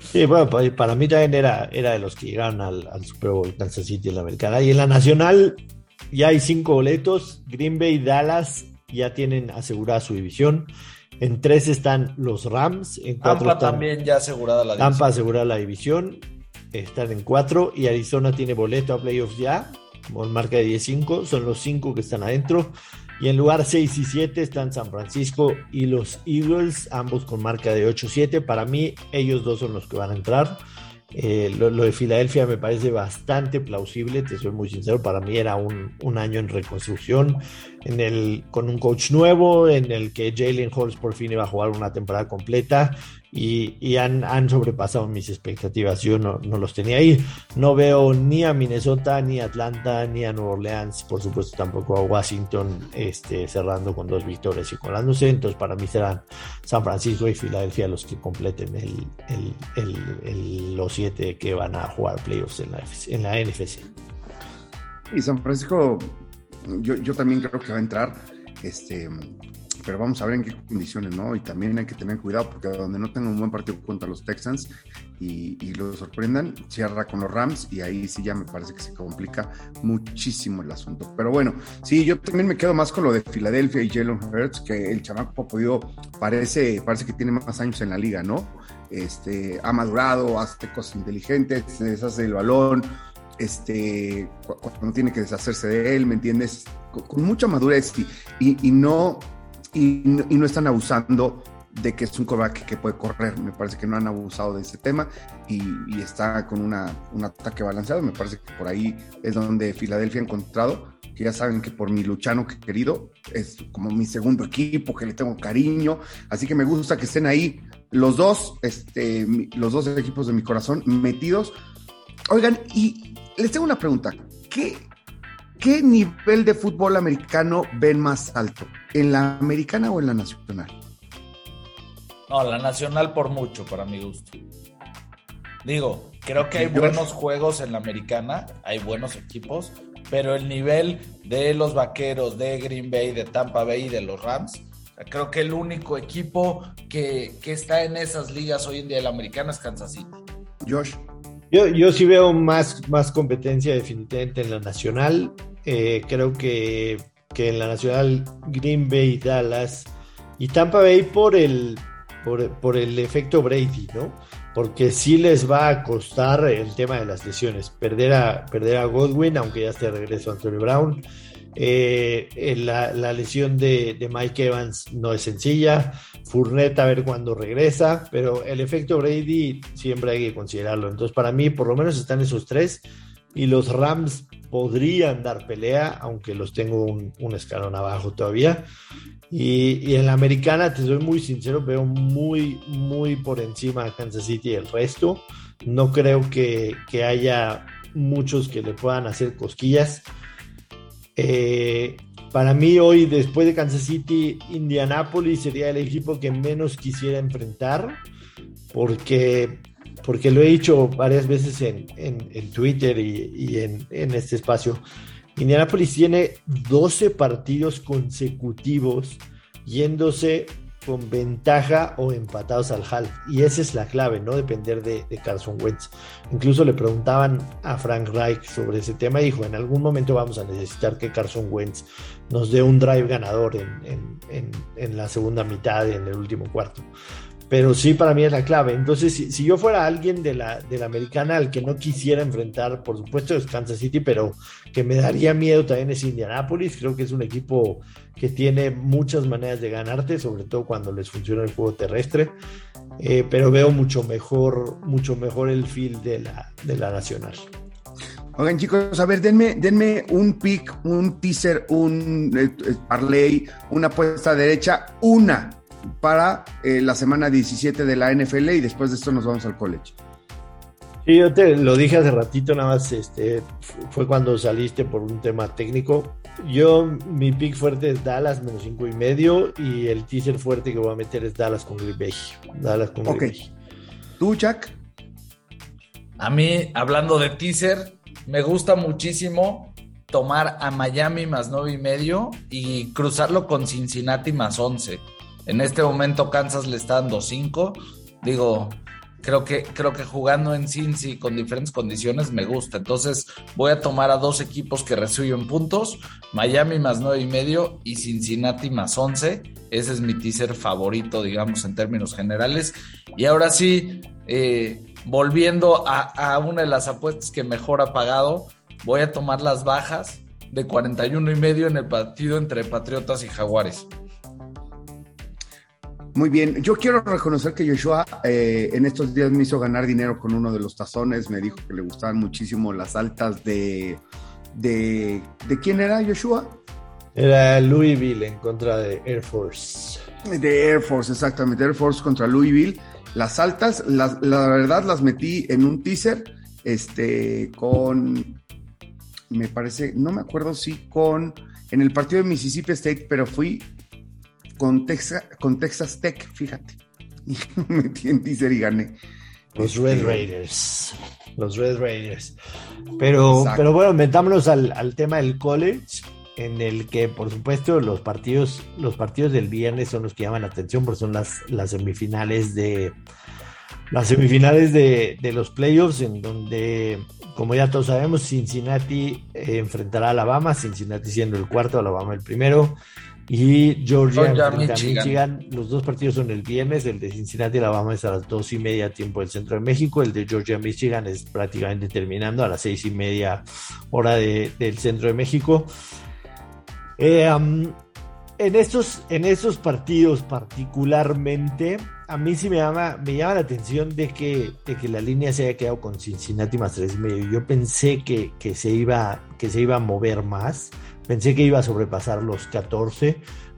sí, bueno, para, mí también era, era de los que llegaron al, Super Bowl Kansas City en la americana. Y en la nacional ya hay cinco boletos. Green Bay y Dallas ya tienen asegurada su división. En tres están los Rams. En cuatro Tampa también ya asegurada la división. Tampa asegurada la división están en 4 y Arizona tiene boleto a playoffs ya, con marca de 10-5, son los 5 que están adentro. Y en lugar 6 y 7 están San Francisco y los Eagles, ambos con marca de 8-7. Para mí, ellos dos son los que van a entrar. Eh, lo, de Filadelfia me parece bastante plausible, te soy muy sincero, para mí era un, un, año en reconstrucción, en el, con un coach nuevo, en el que Jalen Hurts por fin iba a jugar una temporada completa y, han, han, sobrepasado mis expectativas. Yo no, no, los tenía ahí. No veo ni a Minnesota, ni a Atlanta, ni a Nueva Orleans, por supuesto tampoco a Washington este, cerrando con dos victorias y colándose. Entonces para mí serán San Francisco y Filadelfia los que completen el, el, los siete que van a jugar playoffs en la, en la NFC. Y San Francisco, yo, yo también creo que va a entrar. Este, pero vamos a ver en qué condiciones, ¿no? Y también hay que tener cuidado porque donde no tenga un buen partido contra los Texans y, y lo sorprendan, cierra con los Rams y ahí sí ya me parece que se complica muchísimo el asunto. Pero bueno, sí, yo también me quedo más con lo de Filadelfia y Jalen Hurts, que el chamaco podido parece, parece que tiene más años en la liga, ¿no? Este, ha madurado, hace cosas inteligentes, se deshace el balón, este, cuando tiene que deshacerse de él, ¿me entiendes? Con, mucha madurez y, y no y, no están abusando de que es un coreback que puede correr. Me parece que no han abusado de ese tema y, está con una, un ataque balanceado. Me parece que por ahí es donde Filadelfia ha encontrado, ya saben que por mi Luchano querido es como mi segundo equipo, que le tengo cariño. Así que me gusta que estén ahí los dos, este, los dos equipos de mi corazón metidos. Oigan, y les tengo una pregunta. ¿Qué, ¿Qué nivel de fútbol americano ven más alto? ¿En la americana o en la nacional? No, la nacional por mucho, para mi gusto. Digo, creo que hay buenos juegos en la americana, hay buenos equipos, pero el nivel de los vaqueros, de Green Bay, de Tampa Bay y de los Rams, creo que el único equipo que, está en esas ligas hoy en día de la americana es Kansas City. Josh. Yo, yo sí veo más, más competencia definitivamente en la nacional. Eh, creo que, en la Nacional Green Bay, Dallas y Tampa Bay por el, por, el efecto Brady, ¿no? Porque sí les va a costar el tema de las lesiones. Perder a, perder a Godwin, aunque ya esté de regreso Antonio Brown. Eh, la, lesión de, de, Mike Evans no es sencilla. Fournette a ver cuándo regresa. Pero el efecto Brady siempre hay que considerarlo. Entonces, para mí, por lo menos están esos tres. Y los Rams podrían dar pelea, aunque los tengo un, escalón abajo todavía. Y, en la americana, te soy muy sincero, veo muy, muy por encima a Kansas City y el resto. No creo que, haya muchos que le puedan hacer cosquillas. Eh, para mí hoy, después de Kansas City, Indianapolis sería el equipo que menos quisiera enfrentar, porque porque lo he dicho varias veces en, Twitter y, en, este espacio. Indianapolis tiene 12 partidos consecutivos yéndose con ventaja o empatados al half. Y esa es la clave, no depender de, Carson Wentz. Incluso le preguntaban a Frank Reich sobre ese tema y dijo, en algún momento vamos a necesitar que Carson Wentz nos dé un drive ganador en, en la segunda mitad, en el último cuarto pero sí para mí es la clave. Entonces, si, yo fuera alguien de la, americana al que no quisiera enfrentar, por supuesto es Kansas City, pero que me daría miedo también es Indianapolis. Creo que es un equipo que tiene muchas maneras de ganarte, sobre todo cuando les funciona el juego terrestre. Eh, pero veo mucho mejor, mucho mejor el feel de la, de la nacional. Oigan, chicos, a ver, denme, denme un pick, un teaser, un eh, eh, parlay, una apuesta derecha, una para eh, la semana 17 de la NFL y después de esto nos vamos al college. Sí, yo te lo dije hace ratito, nada más este, fue cuando saliste por un tema técnico. Yo, mi pick fuerte es Dallas menos cinco y medio y el teaser fuerte que voy a meter es Dallas con Green Bay. Dallas con Green Bay. ¿Tú, Jack? A mí, hablando de teaser, me gusta muchísimo tomar a Miami más nueve y medio y cruzarlo con Cincinnati más once. En este momento Kansas le está dando 5. Digo, creo que, creo que jugando en Cincy con diferentes condiciones me gusta. Entonces voy a tomar a dos equipos que reciben puntos, Miami más nueve y medio y Cincinnati más 11. Ese es mi teaser favorito, digamos, en términos generales. Y ahora sí, eh, volviendo a, a, una de las apuestas que mejor ha pagado, voy a tomar las bajas de 41 y medio en el partido entre Patriotas y Jaguares. Muy bien, yo quiero reconocer que Joshua eh, en estos días me hizo ganar dinero con uno de los tazones, me dijo que le gustaban muchísimo las altas de... ¿De, ¿de quién era Joshua? Era Louisville en contra de Air Force. De Air Force, exactamente, Air Force contra Louisville. las altas, la verdad las metí en un teaser, este, con, me parece, no me acuerdo si con, en el partido de Mississippi State, pero fui con, Texas, con Texas Tech, fíjate. (laughs) Y metí en y gané. Los Red este, Raiders. Los Red Raiders. Pero, pero bueno, metámonos al, al tema del college en el que por supuesto los partidos, los partidos del viernes son los que llaman la atención porque son las, las semifinales de las semifinales de, los playoffs en donde como ya todos sabemos Cincinnati eh, enfrentará a Alabama, Cincinnati siendo el cuarto, Alabama el primero y Georgia, Michigan. Los dos partidos son el viernes, el de Cincinnati Alabama es a las dos y media tiempo del centro de México, el de Georgia Michigan es prácticamente terminando a las seis y media hora del centro de México. Eh, en, estos, en estos partidos particularmente, a mí sí me llama, me llama la atención de que, que la línea se haya quedado con Cincinnati más tres y medio. Yo pensé que, que, se iba, que se iba a mover más, pensé que iba a sobrepasar los 14,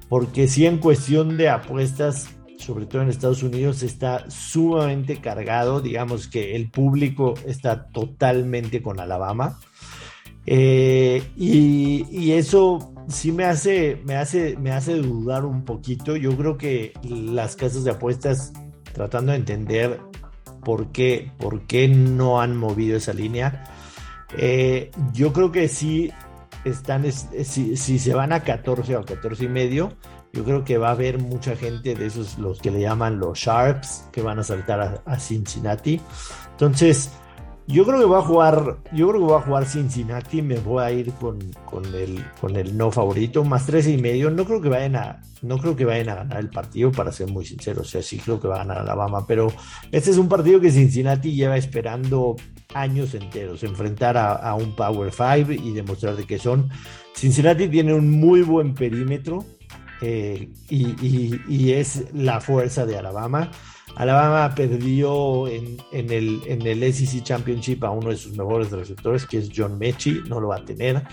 porque sí en cuestión de apuestas, sobre todo en Estados Unidos, está sumamente cargado, digamos que el público está totalmente con Alabama. Eh, y, eso sí me hace, me hace, me hace dudar un poquito. Yo creo que las casas de apuestas, tratando de entender por qué, por qué no han movido esa línea, eh, yo creo que sí están, si, se van a 14 o 14 y medio, yo creo que va a haber mucha gente de esos, los que le llaman los Sharps, que van a saltar a Cincinnati. Entonces, yo creo que va a jugar, yo creo que va a jugar Cincinnati, me voy a ir con, el, con el no favorito, más tres y medio. No creo que vayan a, no creo que vayan a ganar el partido, para ser muy sincero. O sea, sí creo que va a ganar Alabama, pero este es un partido que Cincinnati lleva esperando años enteros, enfrentar a, un Power Five y demostrar de qué son. Cincinnati tiene un muy buen perímetro eh, y, y es la fuerza de Alabama. Alabama perdió en, el, SEC Championship a uno de sus mejores receptores, que es John Mechie, no lo va a tener.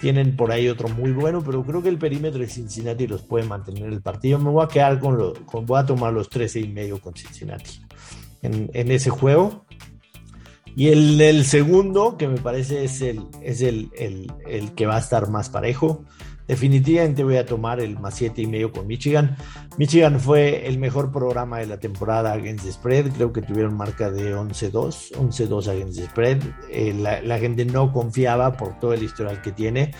Tienen por ahí otro muy bueno, pero creo que el perímetro de Cincinnati los puede mantener el partido. Me voy a quedar con los, voy a tomar los 13 y medio con Cincinnati en, ese juego. Y el, segundo, que me parece es es el que va a estar más parejo, Definitivamente voy a tomar el más siete y medio con Michigan. Michigan fue el mejor programa de la temporada against the spread. Creo que tuvieron marca de 11-2, 11-2 against the spread. Eh, la, gente no confiaba por todo el historial que tiene.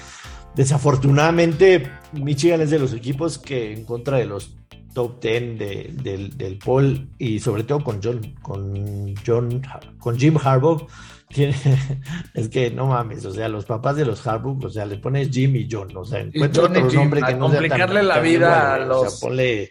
Desafortunadamente, Michigan es de los equipos que en contra de los top 10 del, del poll y sobre todo con John, con John, con Jim Harbaugh (laughs) es que no mames, o sea, los papás de los Harbaugh, o sea, le pones Jim y John, o sea, encuentra otro nombre que no complicarle la vida a los... O sea, ponle,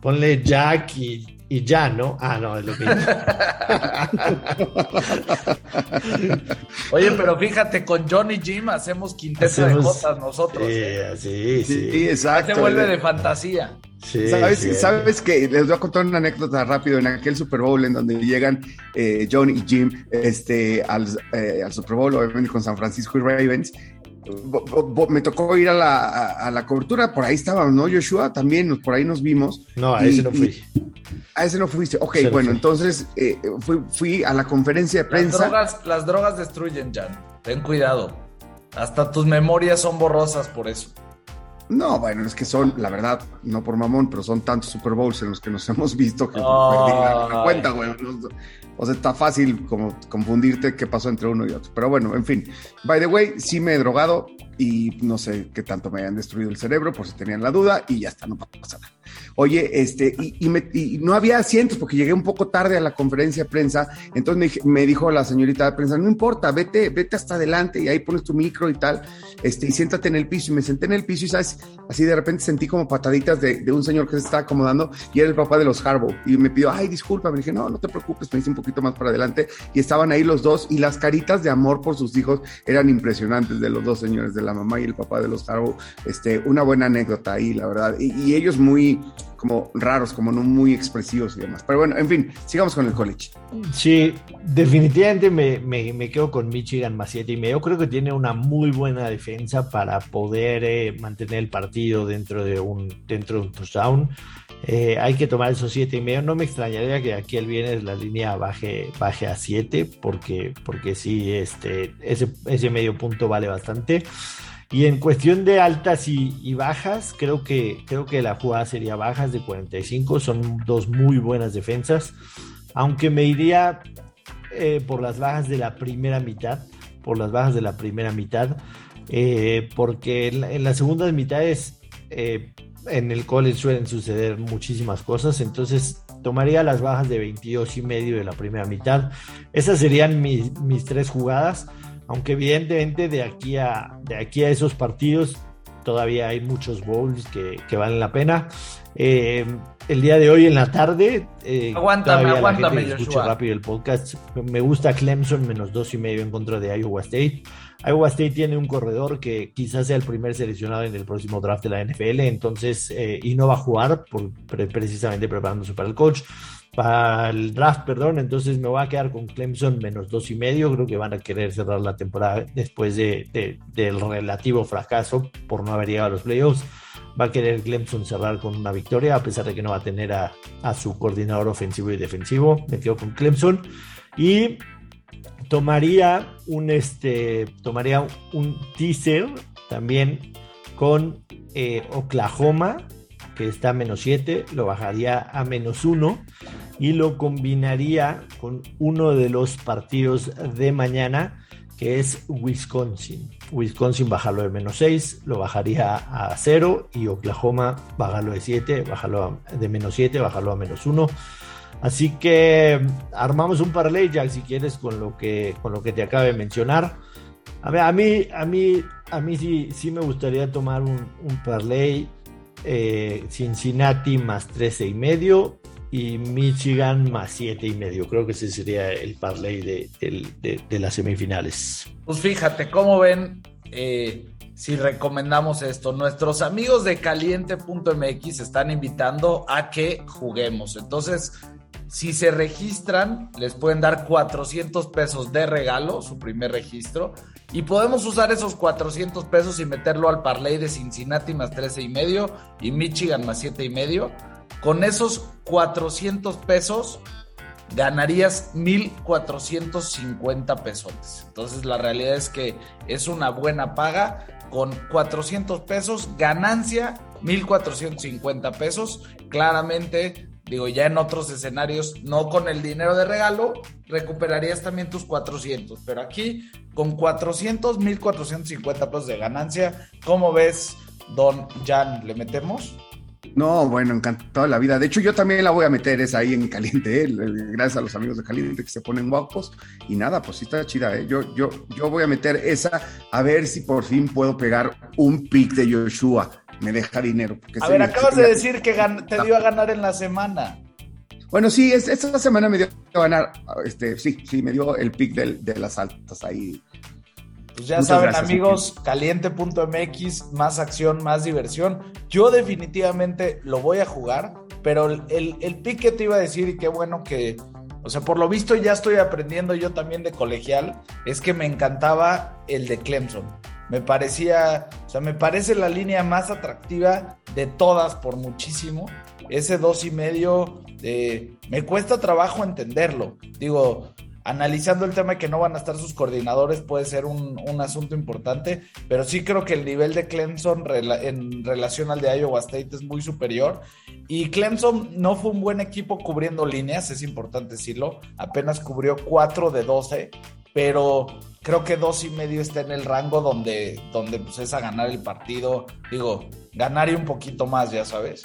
ponle Jack y, y ya, ¿no? Ah, no, es lo que (laughs) Oye, pero fíjate, con John y Jim hacemos quinteta de cosas nosotros. Sí, ¿eh? sí, sí, exacto. Se vuelve de fantasía. ¿Sabes, ¿Sabes que les voy a contar una anécdota rápido en aquel Super Bowl en donde llegan eh, John y Jim este, al, eh, al Super Bowl, obviamente con San Francisco y Ravens, me tocó ir a la, cobertura, por ahí estábamos, ¿no, Joshua? También por ahí nos vimos. No, a ese no fui. a ese no fuiste. Ok, bueno, entonces eh, fui, a la conferencia de prensa. Las drogas, las drogas destruyen, Jan. Ten cuidado. Hasta tus memorias son borrosas por eso. No, bueno, es que son, la verdad, no por mamón, pero son tantos Super Bowls en los que nos hemos visto que perdí la, cuenta, güey. O sea, está fácil como confundirte qué pasó entre uno y otro. Pero bueno, en fin. By the way, sí me he drogado y no sé qué tanto me hayan destruido el cerebro, por si tenían la duda, y ya está, no pasa nada. Oye, este, y, no había asientos porque llegué un poco tarde a la conferencia de prensa, entonces me, dijo la señorita de prensa, no importa, vete, vete hasta adelante y ahí pones tu micro y tal, este, y siéntate en el piso. Y me senté en el piso y, ¿sabes? Así de repente sentí como pataditas de, un señor que se estaba acomodando y era el papá de los Harbaugh. Y me pidió, ay, disculpa, me dije, no, no te preocupes, me hice un poquito más para adelante. Y estaban ahí los dos y las caritas de amor por sus hijos eran impresionantes de los dos señores, de la mamá y el papá de los Harbaugh. Este, una buena anécdota ahí, la verdad. y ellos muy como raros, como no muy expresivos y demás. Pero bueno, en fin, sigamos con el college. Sí, definitivamente me, me, me quedo con Michigan más siete y medio. Creo que tiene una muy buena defensa para poder eh, mantener el partido dentro de un, dentro de un touchdown. Eh, hay que tomar esos siete y medio. No me extrañaría que aquí el viernes la línea baje, baje a 7, porque, porque sí, este, ese, ese medio punto vale bastante. Y en cuestión de altas y, bajas, creo que, creo que la jugada sería bajas de 45. Son dos muy buenas defensas. Aunque me iría eh, por las bajas de la primera mitad. Por las bajas de la primera mitad. Eh, porque en, las segundas mitades eh, en el college suelen suceder muchísimas cosas. Entonces tomaría las bajas de 22 y medio de la primera mitad. Esas serían mis, mis tres jugadas aunque evidentemente de aquí a, de aquí a esos partidos todavía hay muchos bowls que, valen la pena. Eh, el día de hoy en la tarde, eh, aguántame, aguántame, la escucho rápido el podcast. Me gusta Clemson menos dos y medio en contra de Iowa State. Iowa State tiene un corredor que quizás sea el primer seleccionado en el próximo draft de la NFL, entonces, eh, y no va a jugar por, precisamente preparándose para el coach para el draft, perdón, entonces me voy a quedar con Clemson menos dos y medio, creo que van a querer cerrar la temporada después de, del relativo fracaso por no haber llegado a los playoffs, va a querer Clemson cerrar con una victoria, a pesar de que no va a tener a, su coordinador ofensivo y defensivo, me quedo con Clemson, y tomaría un, este, tomaría un teaser también con eh, Oklahoma, que está a menos 7, lo bajaría a menos 1 y lo combinaría con uno de los partidos de mañana, que es Wisconsin. Wisconsin bajarlo de menos 6, lo bajaría a 0 y Oklahoma bajarlo de 7, bajarlo de menos 7, bajarlo a menos 1. Así que armamos un parlay, Jack, si quieres, con lo que, con lo que te acabo de mencionar. A, ver, a mí, a mí, a mí sí, sí me gustaría tomar un, un parlay eh, Cincinnati más 13 y medio, y Michigan más siete y medio. Creo que ese sería el parlay de, las semifinales. Pues fíjate, ¿cómo ven eh, si recomendamos esto? Nuestros amigos de caliente.mx están invitando a que juguemos. Entonces, si se registran, les pueden dar 400 pesos de regalo, su primer registro. Y podemos usar esos 400 pesos y meterlo al parlay de Cincinnati más 13 y medio y Michigan más siete y medio con esos 400 pesos ganarías 1.450 pesos. Entonces la realidad es que es una buena paga. Con 400 pesos, ganancia 1.450 pesos. Claramente, digo, ya en otros escenarios, no con el dinero de regalo, recuperarías también tus 400. Pero aquí, con 400, 1.450 pesos de ganancia, ¿cómo ves, don Jan? ¿Le metemos? No, bueno, encantado la vida. De hecho, yo también la voy a meter esa ahí en caliente, ¿eh? gracias a los amigos de caliente que se ponen guapos. Y nada, pues sí está chida, ¿eh? Yo, yo, yo voy a meter esa a ver si por fin puedo pegar un pick de Joshua. Me deja dinero. a ver, acabas de decir que te dio a ganar en la semana. Bueno, sí, esta semana me dio a ganar, este, sí, sí, me dio el pick de las altas ahí pues ya saben, amigos, caliente.mx, más acción, más diversión. Yo definitivamente lo voy a jugar, pero el, el pick que te iba a decir, y qué bueno que, o sea, por lo visto ya estoy aprendiendo yo también de colegial, es que me encantaba el de Clemson. Me parecía, o sea, me parece la línea más atractiva de todas por muchísimo. Ese dos y medio, eh, me cuesta trabajo entenderlo. Digo, analizando el tema de que no van a estar sus coordinadores puede ser un, asunto importante, pero sí creo que el nivel de Clemson en relación al de Iowa State es muy superior. Y Clemson no fue un buen equipo cubriendo líneas, es importante decirlo, apenas cubrió 4 de 12, pero creo que dos y medio está en el rango donde, donde pues, es a ganar el partido. Digo, ganar y un poquito más, ya sabes.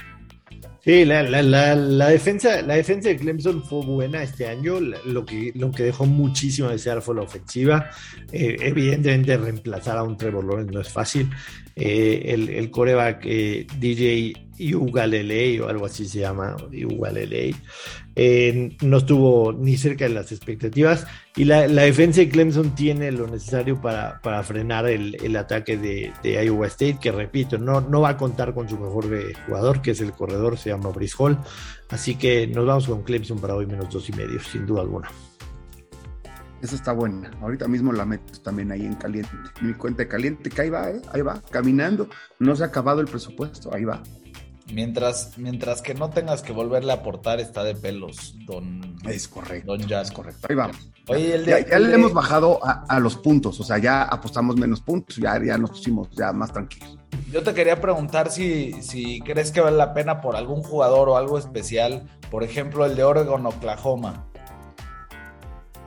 Sí, la, la, defensa, la defensa de Clemson fue buena este año. Lo que, lo que dejó muchísimo de desear fue la ofensiva. Eh, evidentemente, reemplazar a un Trevor Lawrence no es fácil. Eh, el, el, coreback eh, DJ Ugalele o algo así se llama, eh, no estuvo ni cerca de las expectativas y la, defensa de Clemson tiene lo necesario para, para frenar el, ataque de, Iowa State, que repito, no, no va a contar con su mejor jugador, que es el corredor, se llama Brice Hall, así que nos vamos con Clemson para hoy menos dos y medio, sin duda alguna. Esa está buena. Ahorita mismo la meto también ahí en caliente. Mi cuenta de caliente, que ahí va, ¿eh? ahí va, caminando. No se ha acabado el presupuesto, ahí va. Mientras, mientras que no tengas que volverle a aportar, está de pelos, don. Es correcto. Don Jazz. Es correcto. Ahí vamos. ya, le hemos bajado a, los puntos, o sea, ya apostamos menos puntos, ya, ya nos pusimos ya más tranquilos. Yo te quería preguntar si, si crees que vale la pena por algún jugador o algo especial, por ejemplo, el de Oregon, Oklahoma.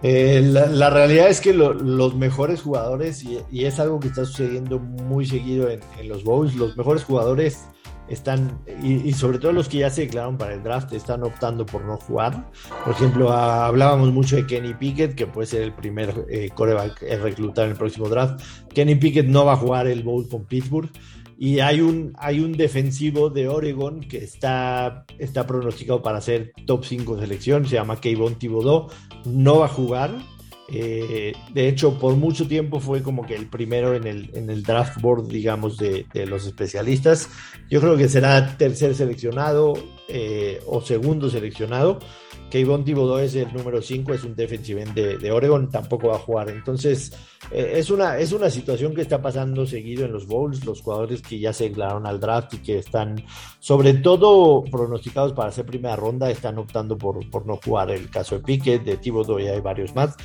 Eh, la, realidad es que los mejores jugadores, y, es algo que está sucediendo muy seguido en, en los Bowls, los mejores jugadores están, y, sobre todo los que ya se declararon para el draft, están optando por no jugar. Por ejemplo, hablábamos mucho de Kenny Pickett, que puede ser el primer eh, coreback a reclutar en el próximo draft. Kenny Pickett no va a jugar el bowl con Pittsburgh. Y hay un, hay un defensivo de Oregon que está, está pronosticado para ser top 5 selección, se llama Kayvon Thibodeau, no va a jugar eh, de hecho, por mucho tiempo fue como que el primero en el, en el draft board, digamos, de, los especialistas. Yo creo que será tercer seleccionado eh, o segundo seleccionado. Kayvon Thibodeau es el número 5, es un defensive end de, Oregon, tampoco va a jugar. Entonces, eh, es, una, es una situación que está pasando seguido en los bowls. Los jugadores que ya se declararon al draft y que están, sobre todo, pronosticados para hacer primera ronda, están optando por, por no jugar. El caso de Piquet, de Thibodeau y hay varios más.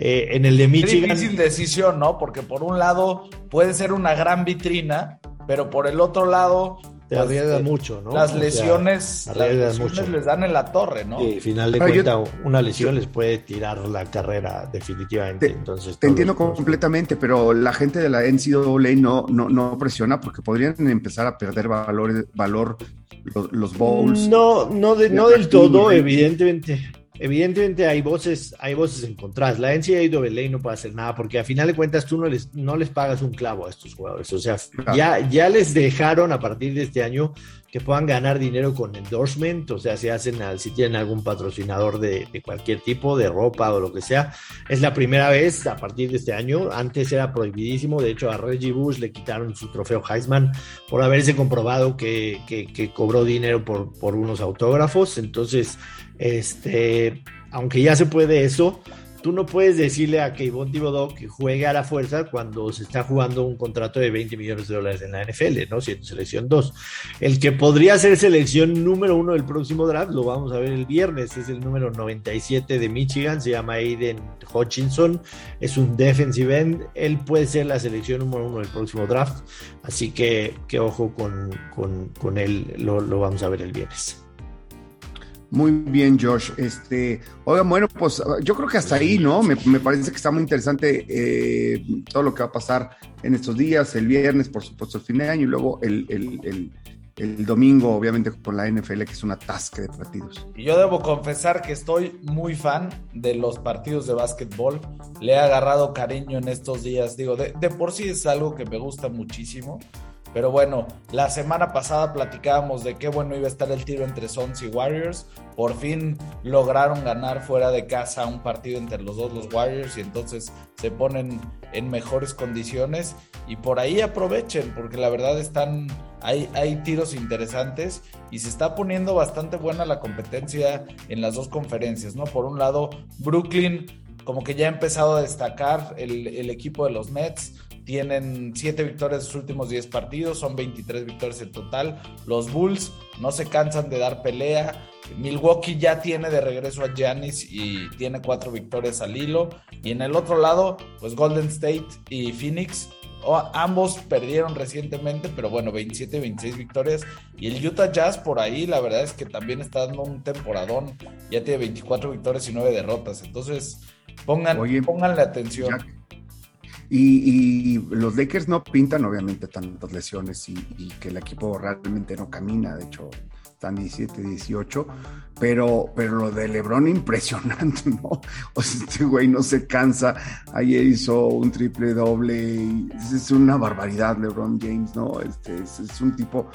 Eh, en el de Michigan. Es difícil decisión, ¿no? Porque por un lado puede ser una gran vitrina, pero por el otro lado. Te pues, arriesga eh, mucho, ¿no? Las lesiones, las lesiones les dan en la torre, ¿no? Y final de cuentas, una lesión les puede tirar la carrera definitivamente. Te, Entonces, te entiendo completamente, pero la gente de la NCAA no, no, no presiona porque podrían empezar a perder valor, valor los, los bowls. No, no, no del todo, evidentemente. Evidentemente hay voces, hay voces encontradas. La NCAA no puede hacer nada porque a final de cuentas tú no les, no les pagas un clavo a estos jugadores. O sea, ya, ya les dejaron a partir de este año que puedan ganar dinero con endorsement, o sea, si hacen, si tienen algún patrocinador de, cualquier tipo, de ropa o lo que sea. Es la primera vez a partir de este año. Antes era prohibidísimo. De hecho, a Reggie Bush le quitaron su trofeo Heisman por haberse comprobado que, que cobró dinero por, por unos autógrafos. Entonces, este, aunque ya se puede eso, tú no puedes decirle a Kevin Thibodeau que juegue a la fuerza cuando se está jugando un contrato de 20 millones de dólares en la NFL, ¿no? Siendo selección 2. El que podría ser selección número uno del próximo draft, lo vamos a ver el viernes, es el número 97 de Michigan, se llama Aiden Hutchinson, es un defensive end, él puede ser la selección número uno del próximo draft, así que, que ojo con, con, él, lo vamos a ver el viernes. Muy bien, Josh. Este, oigan, bueno, pues yo creo que hasta ahí, ¿no? Me, parece que está muy interesante eh, todo lo que va a pasar en estos días, el viernes, por supuesto, el fin de año, y luego el, el, domingo, obviamente, con la NFL, que es una tasca de partidos. Y yo debo confesar que estoy muy fan de los partidos de básquetbol. Le he agarrado cariño en estos días. Digo, de, de por sí es algo que me gusta muchísimo. Pero bueno, la semana pasada platicábamos de qué bueno iba a estar el tiro entre Suns y Warriors. Por fin lograron ganar fuera de casa un partido entre los dos, los Warriors, y entonces se ponen en mejores condiciones. Y por ahí aprovechen, porque la verdad están, hay, hay tiros interesantes y se está poniendo bastante buena la competencia en las dos conferencias, ¿no? Por un lado, Brooklyn como que ya ha empezado a destacar el, el equipo de los Nets tienen 7 victorias en sus últimos 10 partidos, son 23 victorias en total. Los Bulls no se cansan de dar pelea. Milwaukee ya tiene de regreso a Giannis y tiene 4 victorias al hilo. Y en el otro lado, pues Golden State y Phoenix. ambos perdieron recientemente, pero bueno, 27 y 26 victorias. Y el Utah Jazz por ahí, la verdad es que también está dando un temporadón. Ya tiene 24 victorias y 9 derrotas. Entonces, pongan, pónganle atención. Y, los Lakers no pintan obviamente tantas lesiones y, que el equipo realmente no camina. De hecho, están 17, 18, pero, pero lo de Lebron (laughs) impresionante, ¿no? O sea, este güey no se cansa, ayer hizo un triple doble, es una barbaridad Lebron James, ¿no? Este, es, un tipo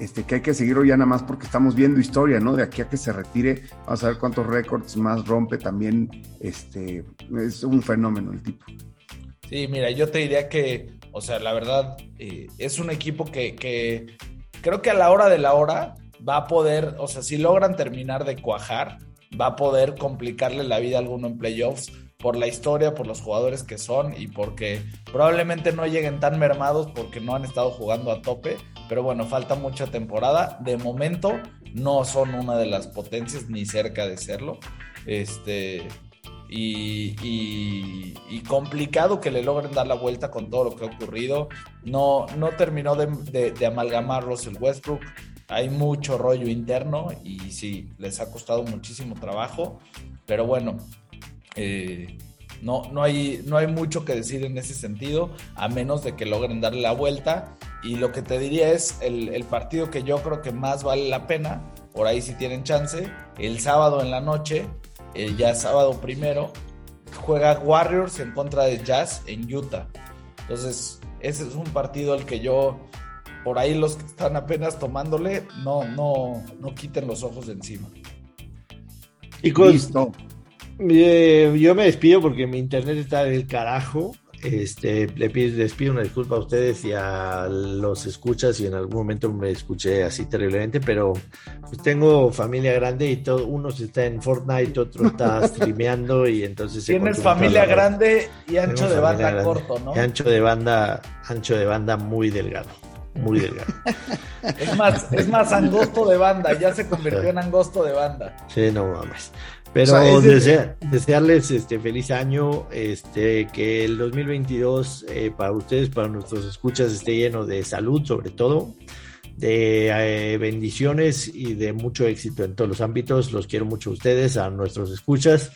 este, que hay que seguirlo ya nada más porque estamos viendo historia, ¿no? De aquí a que se retire, vamos a ver cuántos récords más rompe también, este, es un fenómeno el tipo. Sí, mira, yo te diría que, o sea, la verdad, eh, es un equipo que, que creo que a la hora de la hora va a poder, o sea, si logran terminar de cuajar, va a poder complicarle la vida a alguno en playoffs por la historia, por los jugadores que son y porque probablemente no lleguen tan mermados porque no han estado jugando a tope. Pero bueno, falta mucha temporada. De momento no son una de las potencias ni cerca de serlo. Este, y, complicado que le logren dar la vuelta con todo lo que ha ocurrido. No, no terminó de, de, de Russell Westbrook hay mucho rollo interno y sí, les ha costado muchísimo trabajo, pero bueno, eh, no, no, hay, no hay mucho que decir en ese sentido, a menos de que logren darle la vuelta. Y lo que te diría es el, partido que yo creo que más vale la pena, por ahí si tienen chance, el sábado en la noche, eh, ya sábado primero, juega Warriors en contra de Jazz en Utah. Entonces, ese es un partido al que yo por ahí los que están apenas tomándole, no, no, no quiten los ojos de encima. Y Listo. Eh, yo me despido porque mi internet está del carajo. Este, le pido, les pido una disculpa a ustedes y a los escuchas y en algún momento me escuché así terriblemente, pero pues tengo familia grande y todo, uno está en Fortnite, otro está (laughs) streameando y entonces... Tienes familia grande y ancho de banda corto, ¿no? Y ancho de banda, ancho de banda muy delgado muy delgado. (laughs) es más, es más angosto de banda, ya se convirtió en angosto de banda. Sí, no mames. Pero desearles este feliz año, este que el 2022 eh, para ustedes, para nuestros escuchas esté lleno de salud, sobre todo, de eh, bendiciones y de mucho éxito en todos los ámbitos. Los quiero mucho a ustedes, a nuestros escuchas.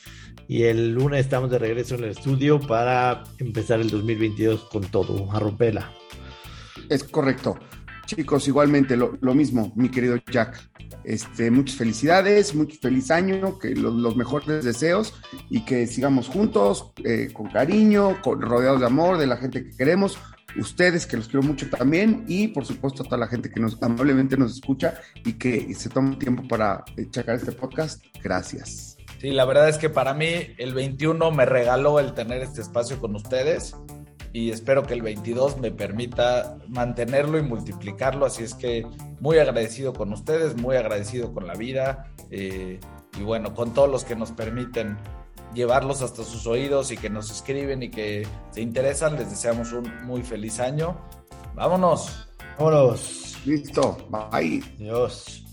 Y el lunes estamos de regreso en el estudio para empezar el 2022 con todo, a romperla. Es correcto. Chicos, igualmente lo, mismo, mi querido Jack. Este, muchas felicidades, mucho feliz año, que los, mejores deseos y que sigamos juntos, eh, con cariño, con, rodeados de amor, de la gente que queremos, ustedes que los quiero mucho también y por supuesto a toda la gente que nos amablemente nos escucha y que se toma tiempo para checar este podcast. Gracias. Sí, la verdad es que para mí el 21 me regaló el tener este espacio con ustedes y espero que el 22 me permita mantenerlo y multiplicarlo. Así es que muy agradecido con ustedes, muy agradecido con la vida eh, y bueno, con todos los que nos permiten llevarlos hasta sus oídos y que nos escriben y que se interesan. Les deseamos un muy feliz año. Vámonos. Vámonos. Listo. Bye. Adiós.